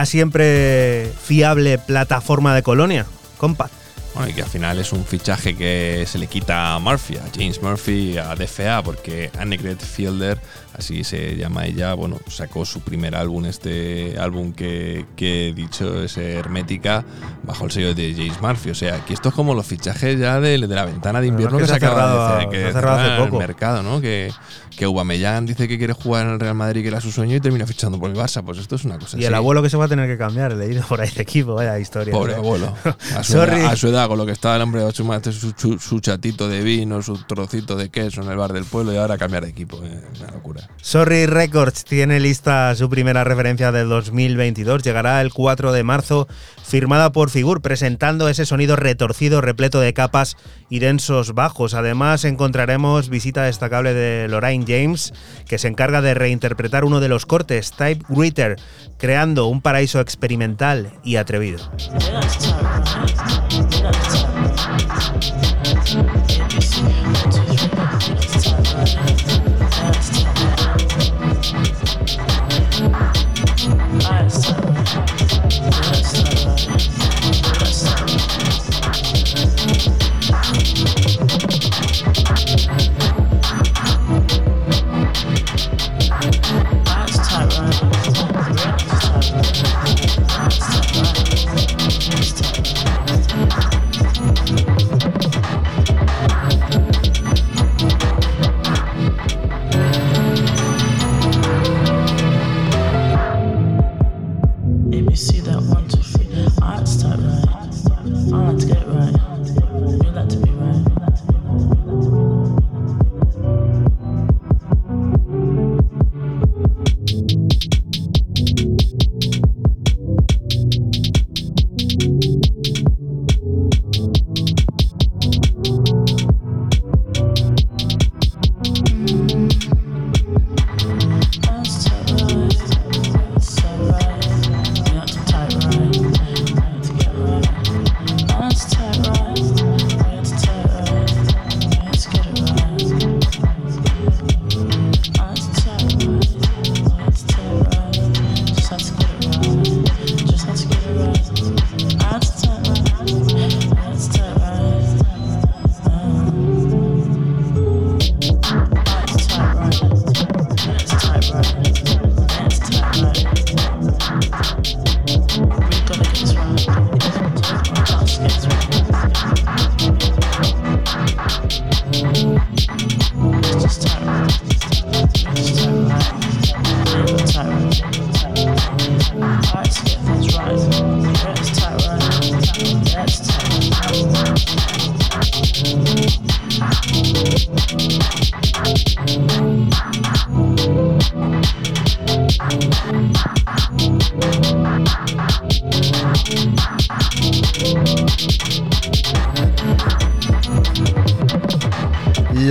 La siempre fiable plataforma de Colonia, Compact. Bueno, y que al final es un fichaje que se le quita a Murphy, a James Murphy, a DFA, porque Annegret Fielder, así se llama ella, bueno, sacó su primer álbum, este álbum que, que he dicho es Hermética, bajo el sello de James Murphy. O sea, que esto es como los fichajes ya de, de la ventana de invierno no que se se ha acaba cerrado- hacer, que se ha cerrado hace cerraron poco. el mercado, ¿no? Que, que Aubameyang dice que quiere jugar en el Real Madrid, que era su sueño, y termina fichando por el Barça. Pues esto es una cosa Y el abuelo que se va a tener que cambiar, he leído por ahí de equipo, vaya historia. Pobre abuelo. A su, Sorry. edad, a su edad, con lo que estaba el hombre, su, su, su- su chatito de vino, su trocito de queso en el bar del pueblo y ahora cambiar de equipo. eh, una locura. Sorry Records tiene lista su primera referencia del 2022. Llegará el 4 de marzo, firmada por Figur, presentando ese sonido retorcido, repleto de capas y densos bajos. Además, encontraremos visita destacable de Lorraine James, que se encarga de reinterpretar uno de los cortes, Type Greeter, creando un paraíso experimental y atrevido.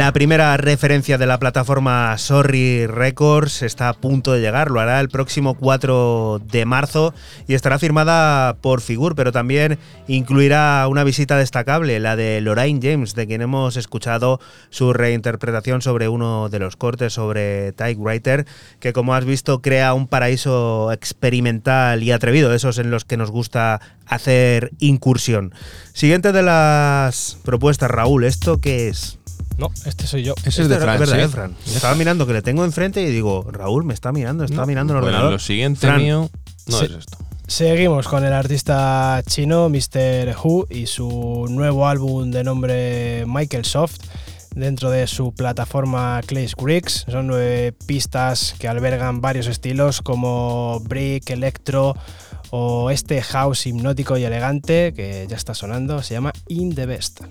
La primera referencia de la plataforma Sorry Records está a punto de llegar, lo hará el próximo 4 de marzo y estará firmada por Figur, pero también incluirá una visita destacable, la de Lorraine James, de quien hemos escuchado su reinterpretación sobre uno de los cortes sobre Typewriter, que como has visto crea un paraíso experimental y atrevido, esos en los que nos gusta hacer incursión. Siguiente de las propuestas, Raúl, ¿esto qué es? No, este soy yo. Ese es de Este Fran, verdad, ¿sí? ¿eh, Fran? Estaba mirando que le tengo enfrente y digo, Raúl me está mirando, está No, mirando el bueno, ordenador. lo siguiente Fran, mío no es esto. Seguimos con el artista chino Mr. Who y su nuevo álbum de nombre Michael Soft dentro de su plataforma Clays Griggs. Son nueve pistas que albergan varios estilos como break, electro o este house hipnótico y elegante que ya está sonando, se llama In the Best.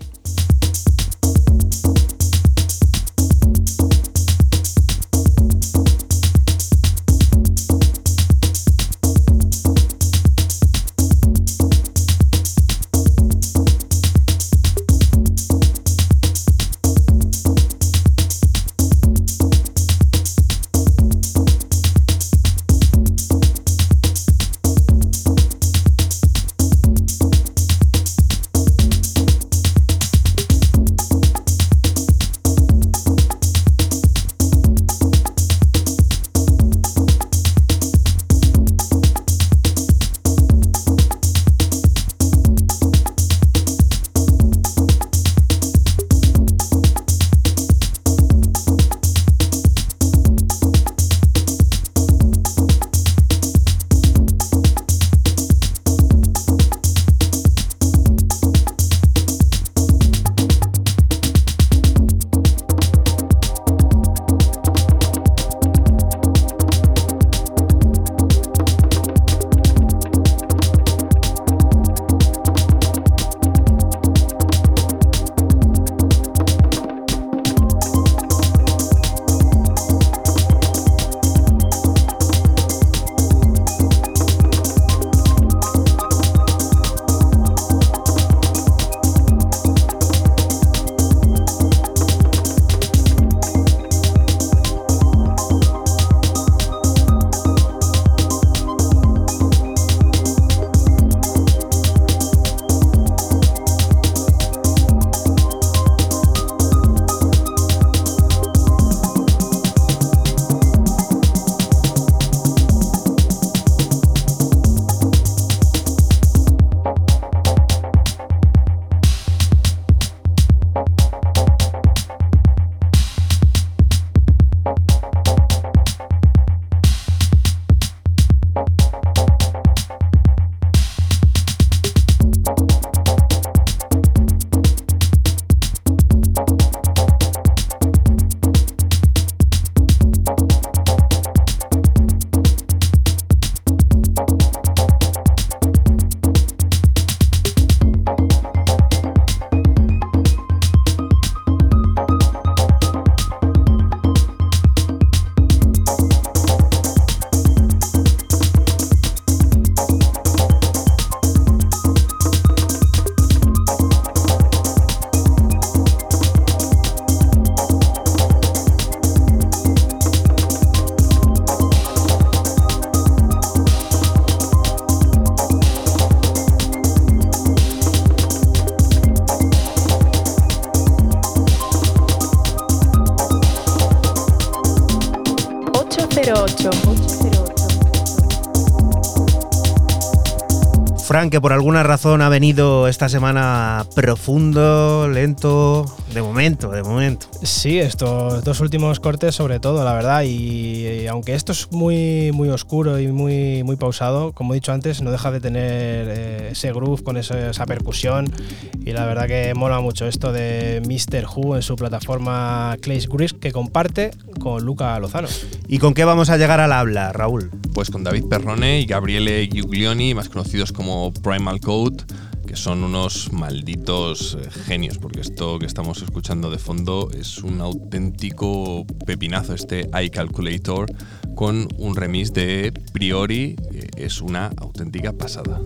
Que por alguna razón ha venido esta semana profundo, lento, de momento, de momento. Sí, estos dos últimos cortes sobre todo, la verdad, y, y aunque esto es muy, muy oscuro y muy, muy pausado, como he dicho antes, no deja de tener eh, ese groove con ese- esa percusión y la verdad que mola mucho esto de Mr. Who en su plataforma Clays Gris que comparte con Luca Lozano. ¿Y con qué vamos a llegar al habla, Raúl? Pues con David Perrone y Gabriele Giuglioni, más conocidos como Primal Code, que son unos malditos eh, genios, porque esto que estamos escuchando de fondo es un auténtico pepinazo, este iCalculator, con un remix de Priori, que es una auténtica pasada.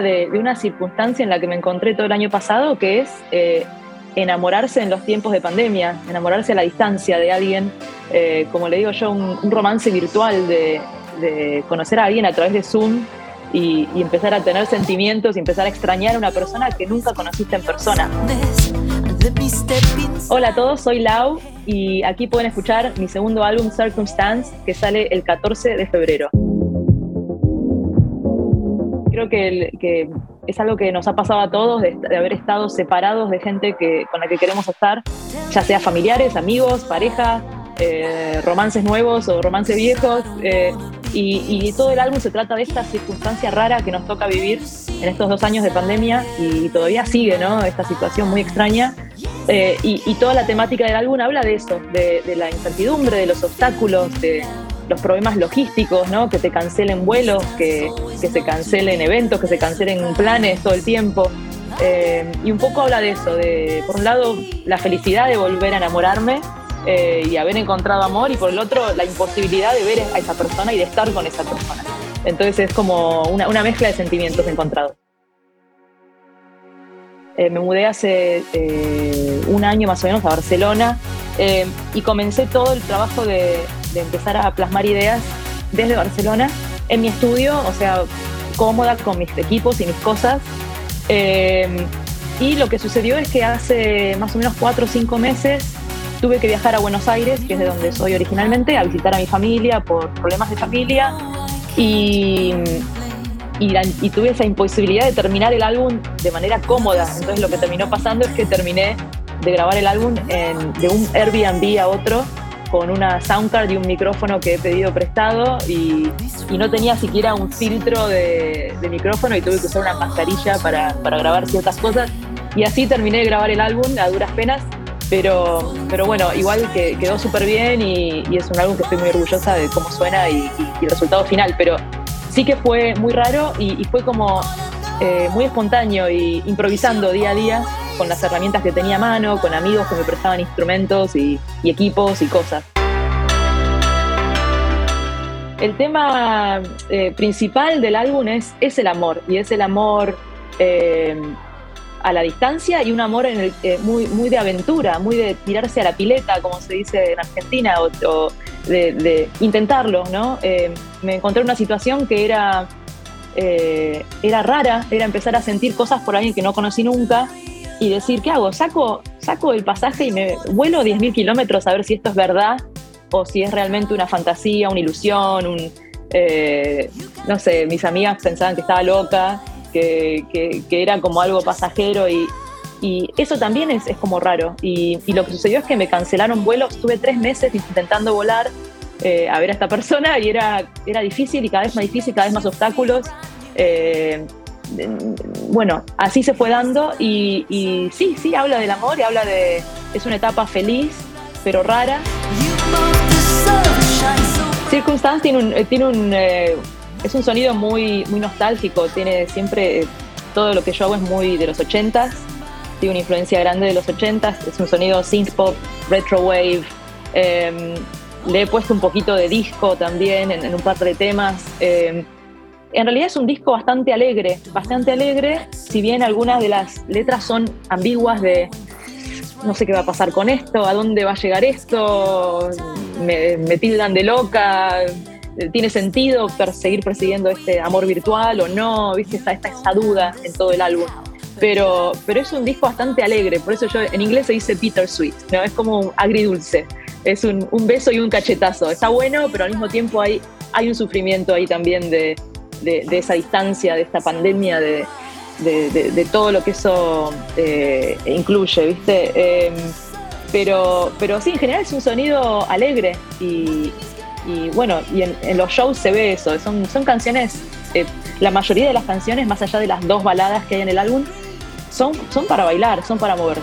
De, una circunstancia en la que me encontré todo el año pasado, que es eh, enamorarse en los tiempos de pandemia, enamorarse a la distancia de alguien, eh, como le digo yo, un, un romance virtual de, de conocer a alguien a través de Zoom y, y empezar a tener sentimientos y empezar a extrañar a una persona que nunca conociste en persona. Hola a todos, soy Lau y aquí pueden escuchar mi segundo álbum Circumstance que sale el 14 de febrero. Que, el- que es algo que nos ha pasado a todos de, de haber estado separados de gente que, con la que queremos estar, ya sea familiares, amigos, pareja, eh, romances nuevos o romances viejos. eh, y, y todo el álbum se trata de esta circunstancia rara que nos toca vivir en estos dos años de pandemia y todavía sigue ¿no? esta situación muy extraña. Eh, y, y toda la temática del álbum habla de eso, de, de la incertidumbre, de los obstáculos, de los problemas logísticos, ¿no? que te cancelen vuelos, que, que se cancelen eventos, que se cancelen planes todo el tiempo. Eh, y un poco habla de eso, de por un lado la felicidad de volver a enamorarme eh, y haber encontrado amor y por el otro la imposibilidad de ver a esa persona y de estar con esa persona. Entonces es como una, una mezcla de sentimientos encontrados. Eh, me mudé hace un año más o menos a Barcelona y comencé todo el trabajo de, de empezar a plasmar ideas desde Barcelona en mi estudio, o sea, cómoda con mis equipos y mis cosas. Eh, y lo que sucedió es que hace más o menos cuatro o cinco meses tuve que viajar a Buenos Aires, que es de donde soy originalmente, a visitar a mi familia por problemas de familia. Y, y, y tuve esa imposibilidad de terminar el álbum de manera cómoda. Entonces lo que terminó pasando es que terminé de grabar el álbum en- de un Airbnb a otro con una soundcard y un micrófono que he pedido prestado y, no tenía siquiera un filtro de, micrófono y tuve que usar una mascarilla para, grabar ciertas cosas. Y así terminé de grabar el álbum a duras penas, pero, pero bueno, igual que quedó súper bien y, es un álbum que estoy muy orgullosa de cómo suena y, el resultado final. Pero sí que fue muy raro y, y fue como eh, muy espontáneo y improvisando día a día con las herramientas que tenía a mano, con amigos que me prestaban instrumentos y, y equipos y cosas. El tema eh, principal del álbum es, es el amor y es el amor eh, a la distancia y un amor en el- eh, muy, muy de aventura, muy de tirarse a la pileta, como se dice en Argentina, o, de intentarlo, ¿no? Eh, me encontré en una situación que era, eh, era rara, era empezar a sentir cosas por alguien que no conocí nunca y decir, ¿qué hago? ¿Saco, saco el pasaje y me vuelo 10.000 kilómetros a ver si esto es verdad o si es realmente una fantasía, una ilusión, un, eh, no sé, mis amigas pensaban que estaba loca, que, que- era como algo pasajero y, y eso también es, es como raro. Y, y lo que sucedió es que me cancelaron vuelos, estuve tres meses intentando volar eh, a ver a esta persona y era, era difícil y cada vez más difícil, cada vez más obstáculos. Eh, bueno, así se fue dando y, sí, sí, habla del amor y habla de, es una etapa feliz, pero rara. Circumstance tiene un, eh, eh, es un sonido muy, muy nostálgico, tiene siempre, eh, todo lo que yo hago es muy de los 80s, tiene una influencia grande de los 80s, es un sonido synth pop, retro wave, eh, le he puesto un poquito de disco también en, en un par de temas. En realidad es un disco bastante alegre, bastante alegre, si bien algunas de las letras son ambiguas de no sé qué va a pasar con esto, a dónde va a llegar esto, me, me tildan de loca, tiene sentido seguir persiguiendo este amor virtual o no, viste, está, está esa duda en todo el álbum. Pero, pero es un disco bastante alegre, por eso yo en inglés se dice bittersweet, ¿no? es como un agridulce, es un, un beso y un cachetazo. Está bueno, pero al mismo tiempo hay, hay un sufrimiento ahí también de, de, esa distancia, de esta pandemia, de, todo lo que eso eh, incluye, ¿viste? Eh, pero, pero sí, en general es un sonido alegre y, bueno, y en, los shows se ve eso, son, son canciones, eh, la mayoría de las canciones, más allá de las dos baladas que hay en el álbum, son, son para bailar, son para moverse.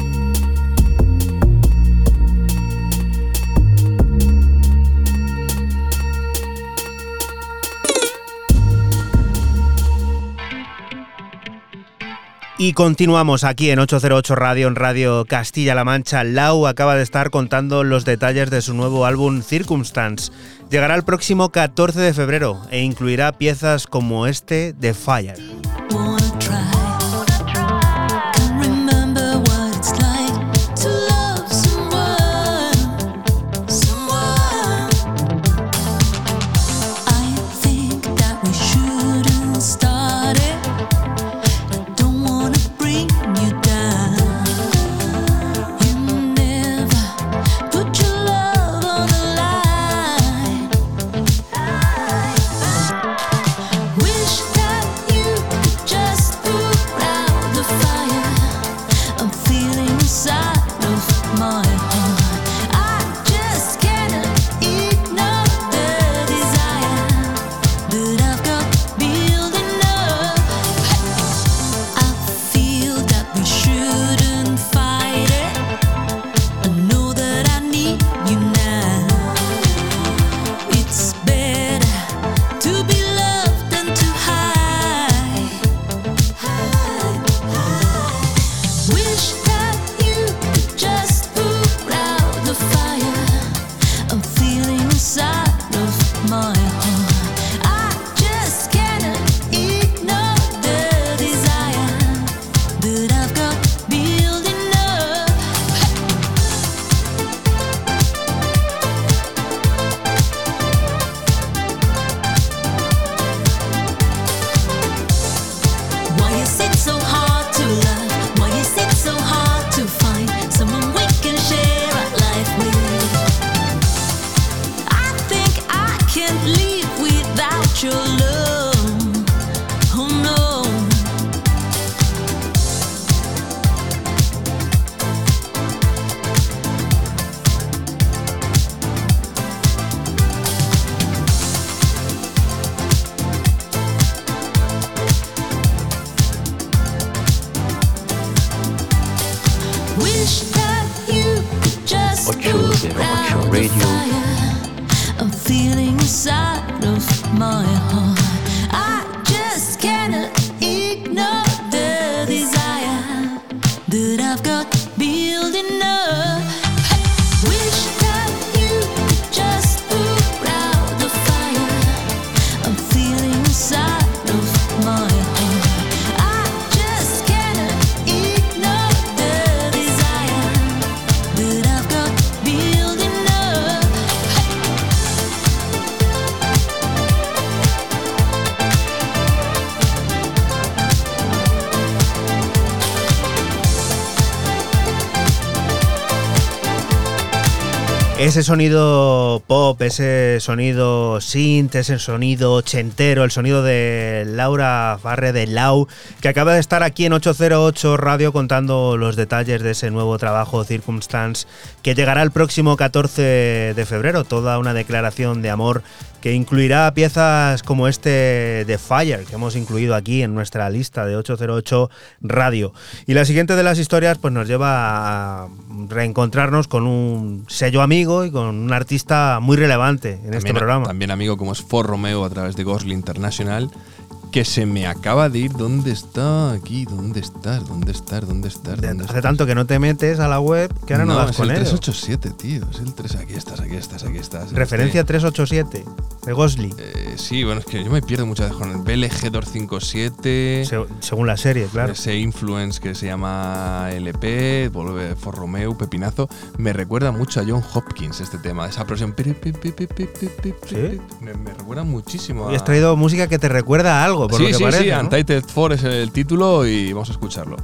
Y continuamos aquí en 808 Radio, en Radio Castilla-La Mancha. Lau acaba de estar contando los detalles de su nuevo álbum Circumstance. Llegará el próximo 14 de febrero e incluirá piezas como este de Fire. Ese sonido pop, ese sonido synth, ese sonido ochentero, el sonido de Laura Farre de Lau, que acaba de estar aquí en 808 Radio contando los detalles de ese nuevo trabajo Circumstance que llegará el próximo 14 de febrero, toda una declaración de amor que incluirá piezas como este de Fire que hemos incluido aquí en nuestra lista de 808 Radio. Y la siguiente de las historias pues nos lleva a reencontrarnos con un sello amigo y con un artista muy relevante en este programa. También amigo como es For Romeo a través de Ghostly International, que se me acaba de ir. ¿Dónde está? Aquí, ¿dónde estás? ¿Dónde estás? ¿Dónde estás? ¿Dónde Hace tanto que no te metes a la web que ahora no, das es con el ello. 387, tío. Es el 3. Aquí estás, aquí estás, aquí estás. Referencia Este- 387 de Gosling. Eh, sí, bueno, es que yo me pierdo muchas veces con el BLG 257. Se- según la serie, claro. Ese influence que se llama LP, vuelve For Romeo, Pepinazo. Me recuerda mucho a John Hopkins este tema. Esa ¿Sí? Me, me recuerda muchísimo a. Y has traído música que te recuerda a algo, por sí, lo que sí, parece. sí. ¿no? Untitled 4 es el título y vamos a escucharlo.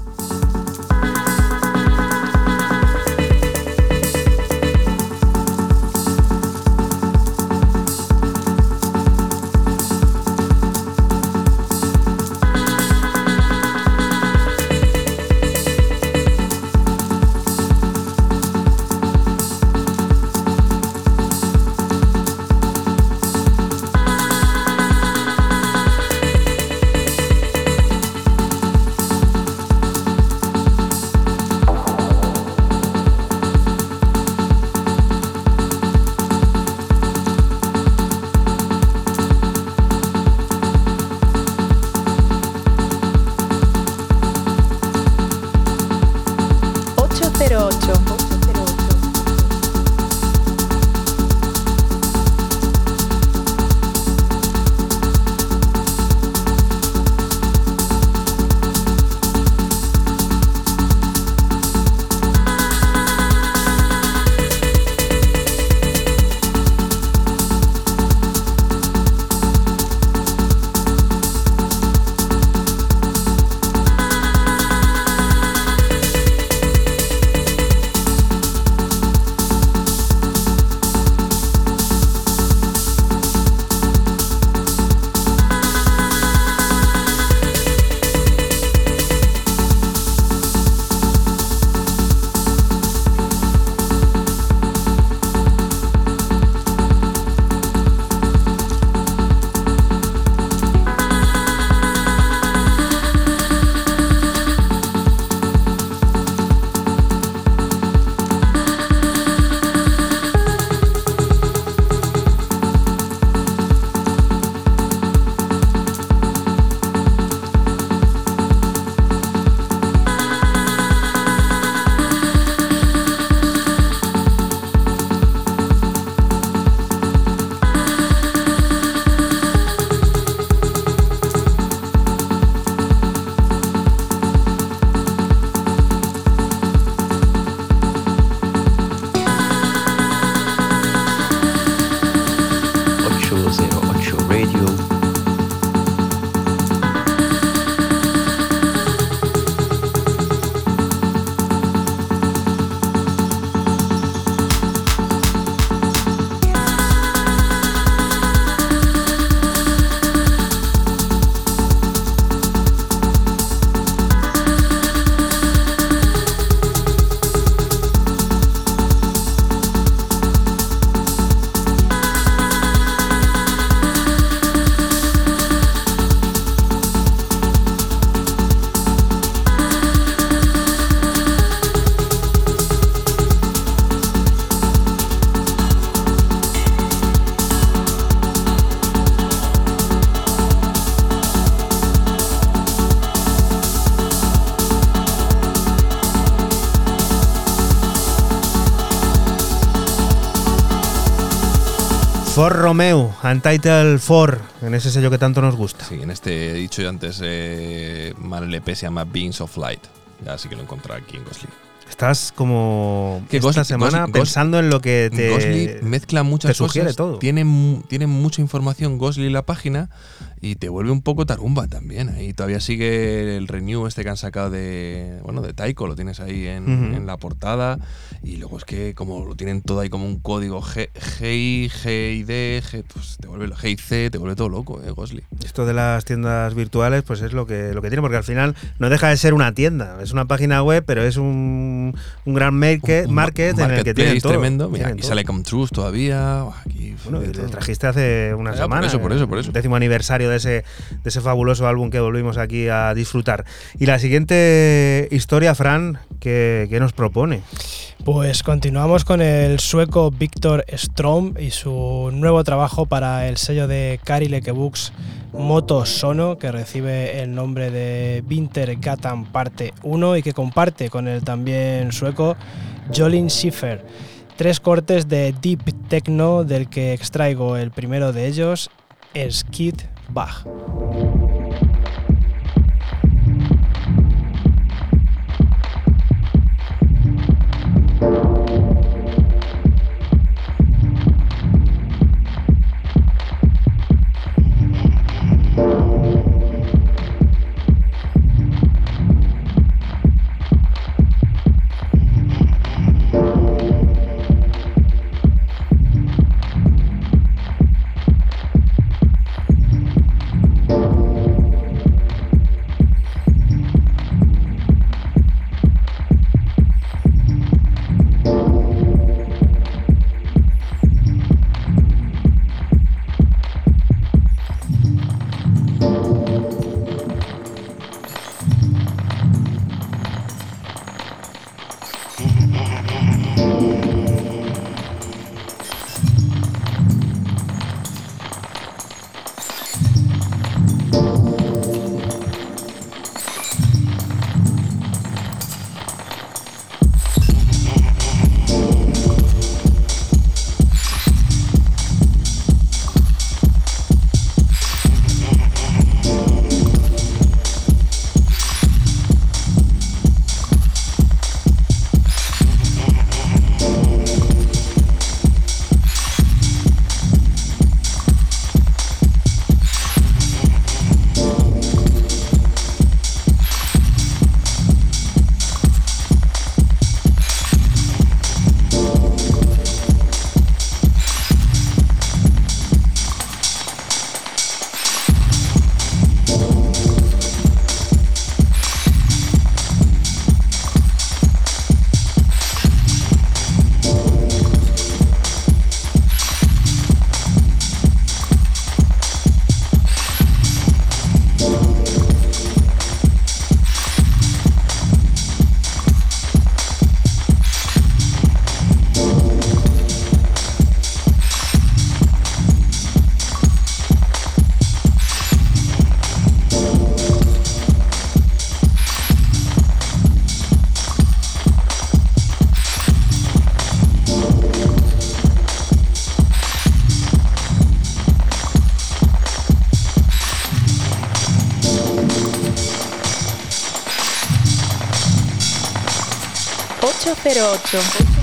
For Romeo, Untitled 4, en ese sello que tanto nos gusta. Sí, en este he dicho yo antes, eh, mal el EP se llama Beings of Light. Ya sí que lo he encontrado aquí en Gosling. Estás como Que esta Gosling- semana Gosling- pensando en lo que te, Gosling mezcla muchas te sugiere cosas, todo. Tiene, tiene mucha información Gosling la página y te vuelve un poco tarumba también. Ahí todavía sigue el renew este que han sacado de bueno de Taiko, lo tienes ahí en, Ujú. en la portada y luego es que como lo tienen todo ahí como un código G, GI, GID, G, pues te vuelve GIC, te vuelve todo loco, eh, Gosling. Esto de las tiendas virtuales, pues es lo que, lo que tiene, porque al final no deja de ser una tienda. Es una página web, pero es un, un gran market, Un ma- market en el que marketplace todo. tremendo. Mira, aquí todo. sale Comtrus todavía. Buah, Aquí, Bueno, y le trajiste hace una por semana. eso, por eso, por el eso. Décimo aniversario de ese, de ese fabuloso álbum que volvimos aquí a disfrutar. Y la siguiente historia, Fran, ¿qué, qué nos propone? Pues continuamos con el sueco Víctor Strom y su nuevo trabajo para el sello de Kari Books Moto Sono, que recibe el nombre de Winter Gatan Parte 1 y que comparte con el también sueco Jolin Schiffer. Tres cortes de Deep Techno, del que extraigo el primero de ellos, Skid bar. 08.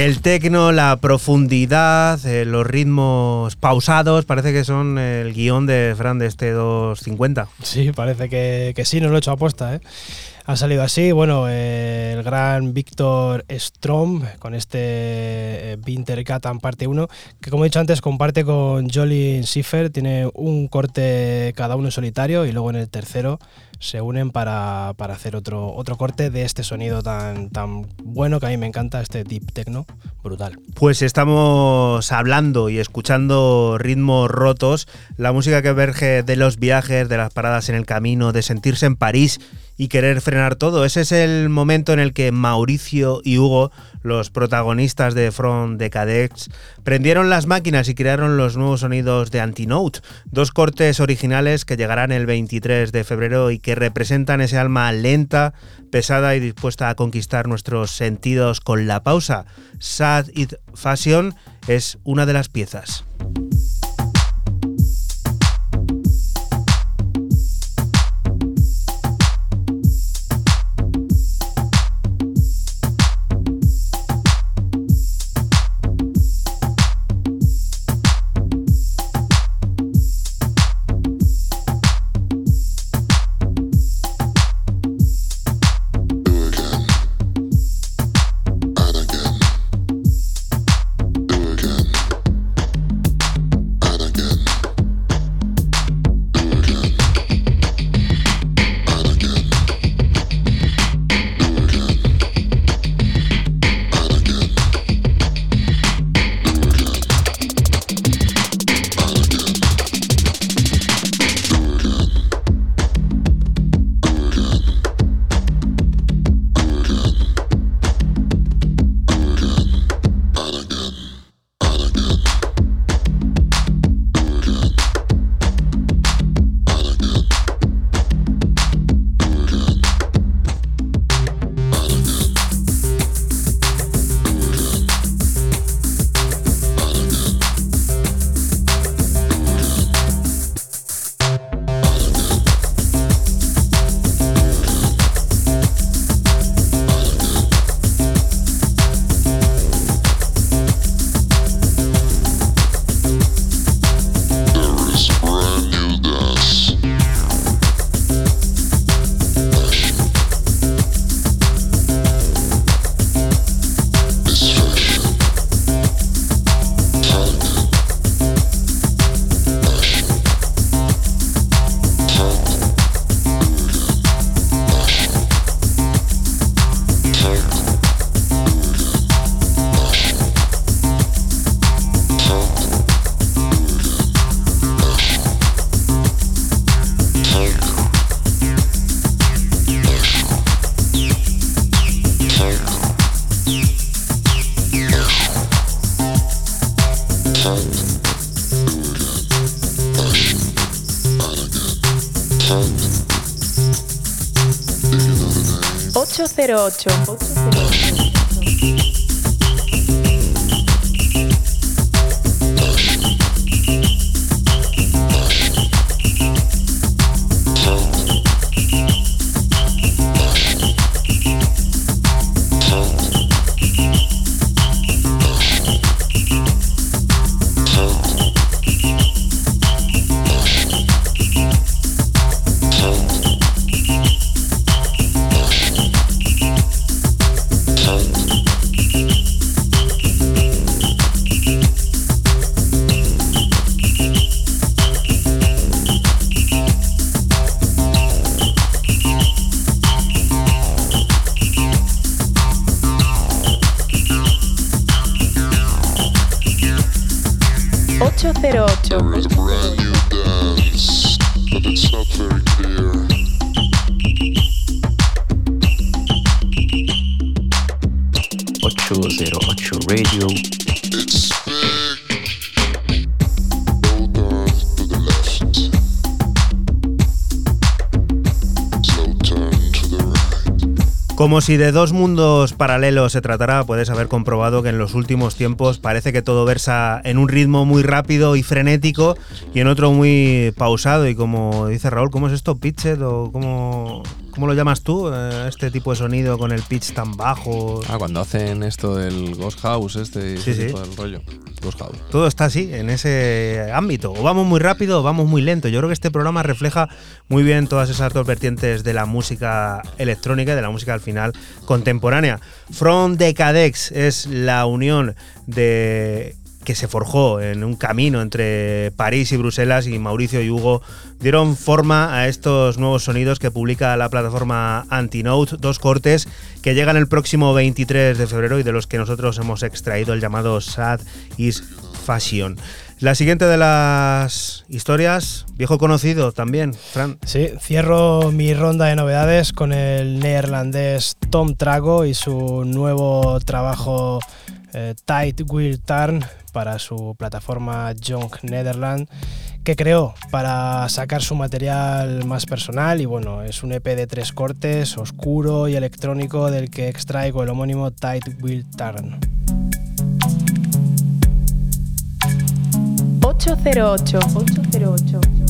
El tecno, la profundidad, eh, los ritmos pausados, parece que son el guion de Fran de este 250. Sí, parece que, sí, no lo he hecho aposta. ¿eh? Ha salido así, bueno, eh, el gran Víctor Strom con este eh, Winter Catan parte 1, que como he dicho antes comparte con Jolin Schiffer, tiene un corte cada uno en solitario y luego en el tercero se unen para, para hacer otro, otro corte de este sonido tan, tan bueno que a mí me encanta, este deep techno, brutal. Pues estamos hablando y escuchando ritmos rotos, la música que emerge de los viajes, de las paradas en el camino, de sentirse en París y querer frenar todo. Ese es el momento en el que Mauricio y Hugo, los protagonistas de From Decadex, prendieron las máquinas y crearon los nuevos sonidos de Antinote, dos cortes originales que llegarán el 23 de febrero y que representan ese alma lenta, pesada y dispuesta a conquistar nuestros sentidos con la pausa. Sad It Fashion es una de las piezas. número Como si de dos mundos paralelos se tratara, puedes haber comprobado que en los últimos tiempos parece que todo versa en un ritmo muy rápido y frenético y en otro muy pausado. Y como dice Raúl, ¿cómo es esto? ¿Pitched o cómo, ¿Cómo lo llamas tú? eh, este tipo de sonido con el pitch tan bajo. Ah, cuando hacen esto del Ghost House, este Sí, ese sí. tipo del rollo. Todo está así, en ese ámbito. O vamos muy rápido o vamos muy lento. Yo creo que este programa refleja muy bien todas esas dos vertientes de la música electrónica y de la música al final contemporánea. From Decadex es la unión de que se forjó en un camino entre París y Bruselas y Mauricio y Hugo dieron forma a estos nuevos sonidos que publica la plataforma Antinote, dos cortes que llegan el próximo 23 de febrero y de los que nosotros hemos extraído el llamado Sad is Fashion. La siguiente de las historias, viejo conocido también, Fran. Sí, cierro mi ronda de novedades con el neerlandés Tom Trago y su nuevo trabajo eh, Tight Will Turn para su plataforma Junk Netherland que creó para sacar su material más personal y bueno, es un EP de tres cortes, oscuro y electrónico del que extraigo el homónimo Tight Will Turn. 808. 808.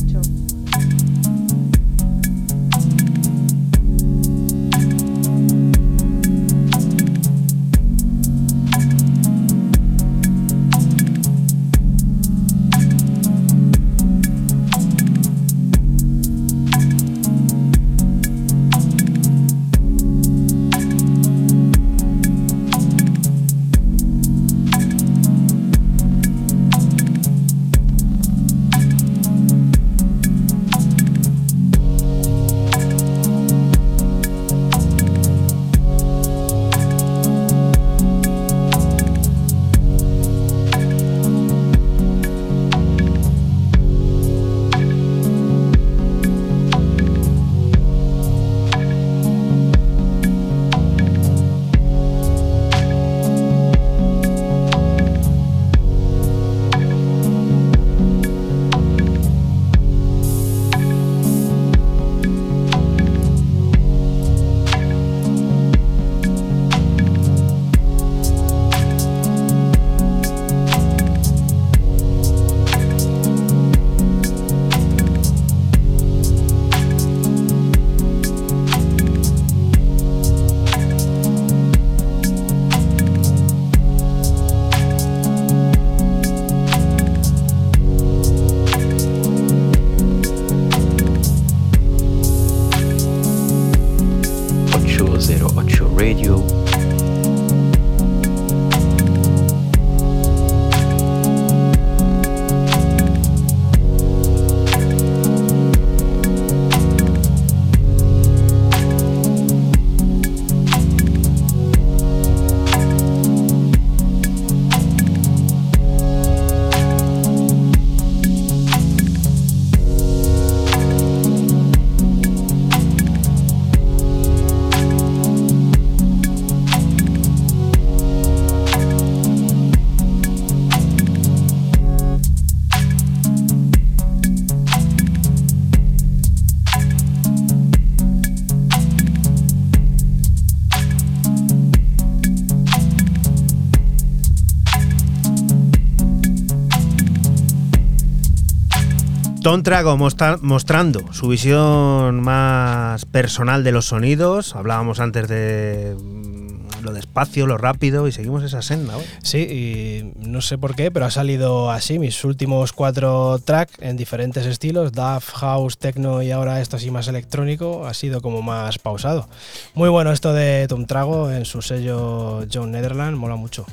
Tom Trago mostra- mostrando su visión más personal de los sonidos. Hablábamos antes de mm, lo despacio, lo rápido y seguimos esa senda. hoy. Sí, no sé por qué, pero ha salido así mis últimos cuatro tracks en diferentes estilos, DAF, House, Techno y ahora esto así más electrónico, ha sido como más pausado. Muy bueno esto de Tom Trago en su sello John Netherland, mola mucho.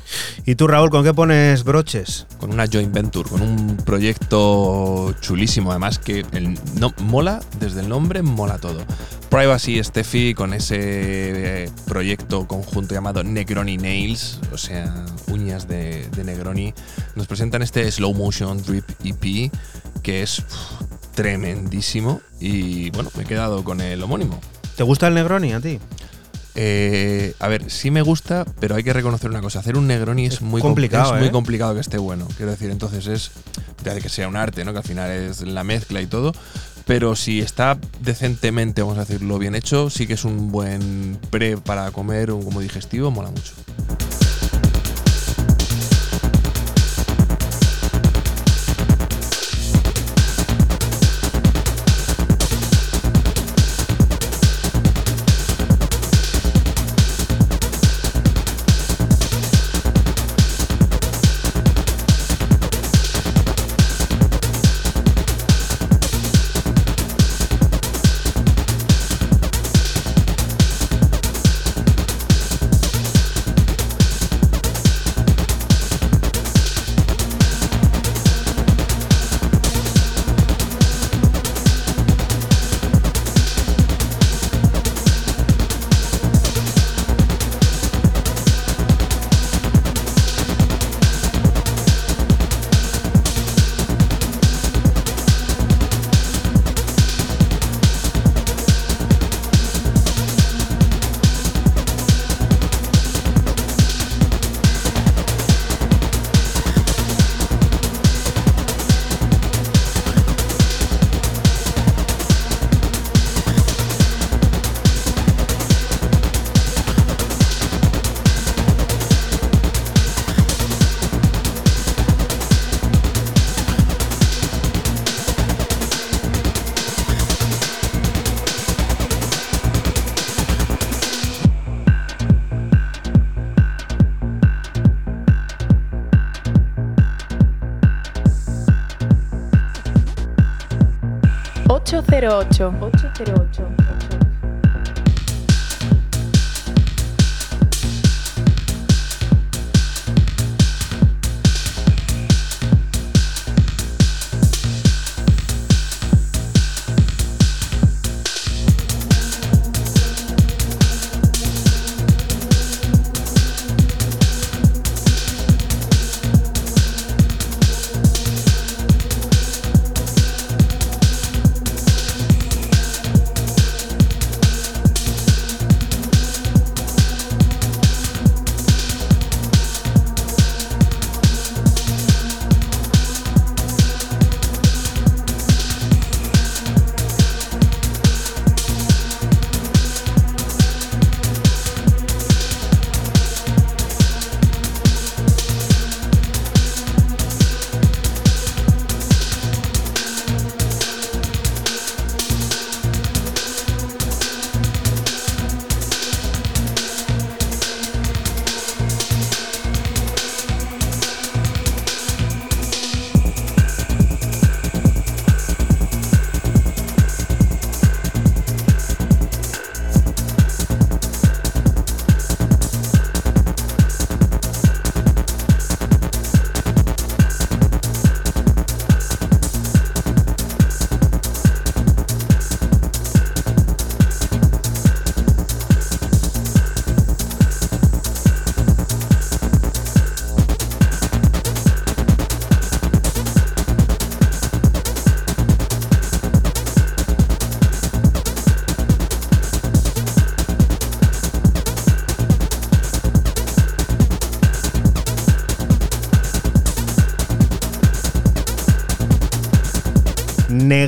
¿Y tú, Raúl, con qué pones broches? Con una joint venture, con un proyecto chulísimo, además que el no, mola, desde el nombre mola todo. Privacy Steffi con ese eh, proyecto conjunto llamado Negroni Nails, o sea, uñas de, de Negroni, nos presentan este Slow Motion Drip EP que es tremendísimo y bueno, me he quedado con el homónimo. ¿Te gusta el Negroni a ti? Eh, a ver, sí me gusta, pero hay que reconocer una cosa. Hacer un Negroni es, muy com- complicado, es muy ¿eh? complicado que esté bueno. Quiero decir, entonces es de que sea un arte, ¿no? Que al final es la mezcla y todo. Pero si está decentemente, vamos a decirlo, bien hecho, sí que es un buen pre para comer, un como digestivo, mola mucho. 808. 808.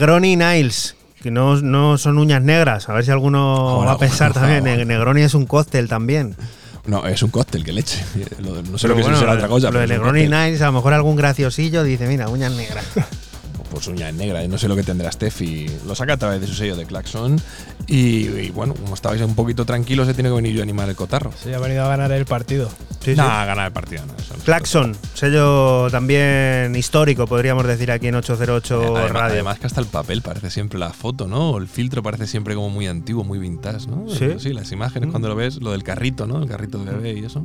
Negroni Niles, que no, no son uñas negras. A ver si alguno Hola, va a pensar también. Ne- Negroni es un cóctel también. No, es un cóctel, que leche. Lo- No sé Pero lo que bueno, será otra cosa. Lo pero de es un Negroni cóctel. Niles, a lo mejor algún graciosillo dice, mira, uñas negras. Pues uña negra, no sé lo que tendrá Steffi. Lo saca a través de su sello de Claxon. Y, y bueno, como estabais un poquito tranquilos, he tenido que venir yo a animar el cotarro. Sí, ha venido a ganar el partido. Sí, no, sí. a ganar el partido. No. Claxon, sello también histórico, podríamos decir aquí en 808 Además, Radio. además que hasta el papel parece siempre la foto, ¿no? El filtro parece siempre como muy antiguo, muy vintage, ¿no? Sí. las imágenes cuando lo ves, lo del carrito, ¿no? El carrito de bebé y eso.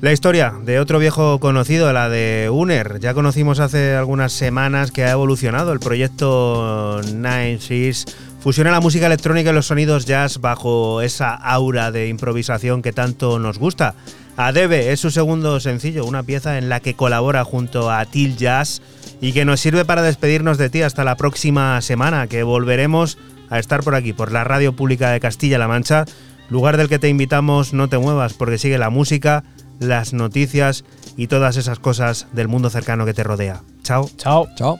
La historia de otro viejo conocido, la de Uner. Ya conocimos hace algunas semanas que ha evolucionado el proyecto Nine Seas. Fusiona la música electrónica y los sonidos jazz bajo esa aura de improvisación que tanto nos gusta. Adebe es su segundo sencillo, una pieza en la que colabora junto a Till Jazz y que nos sirve para despedirnos de ti hasta la próxima semana, que volveremos a estar por aquí, por la Radio Pública de Castilla-La Mancha, lugar del que te invitamos no te muevas porque sigue la música, las noticias y todas esas cosas del mundo cercano que te rodea. Chao. Chao. Chao.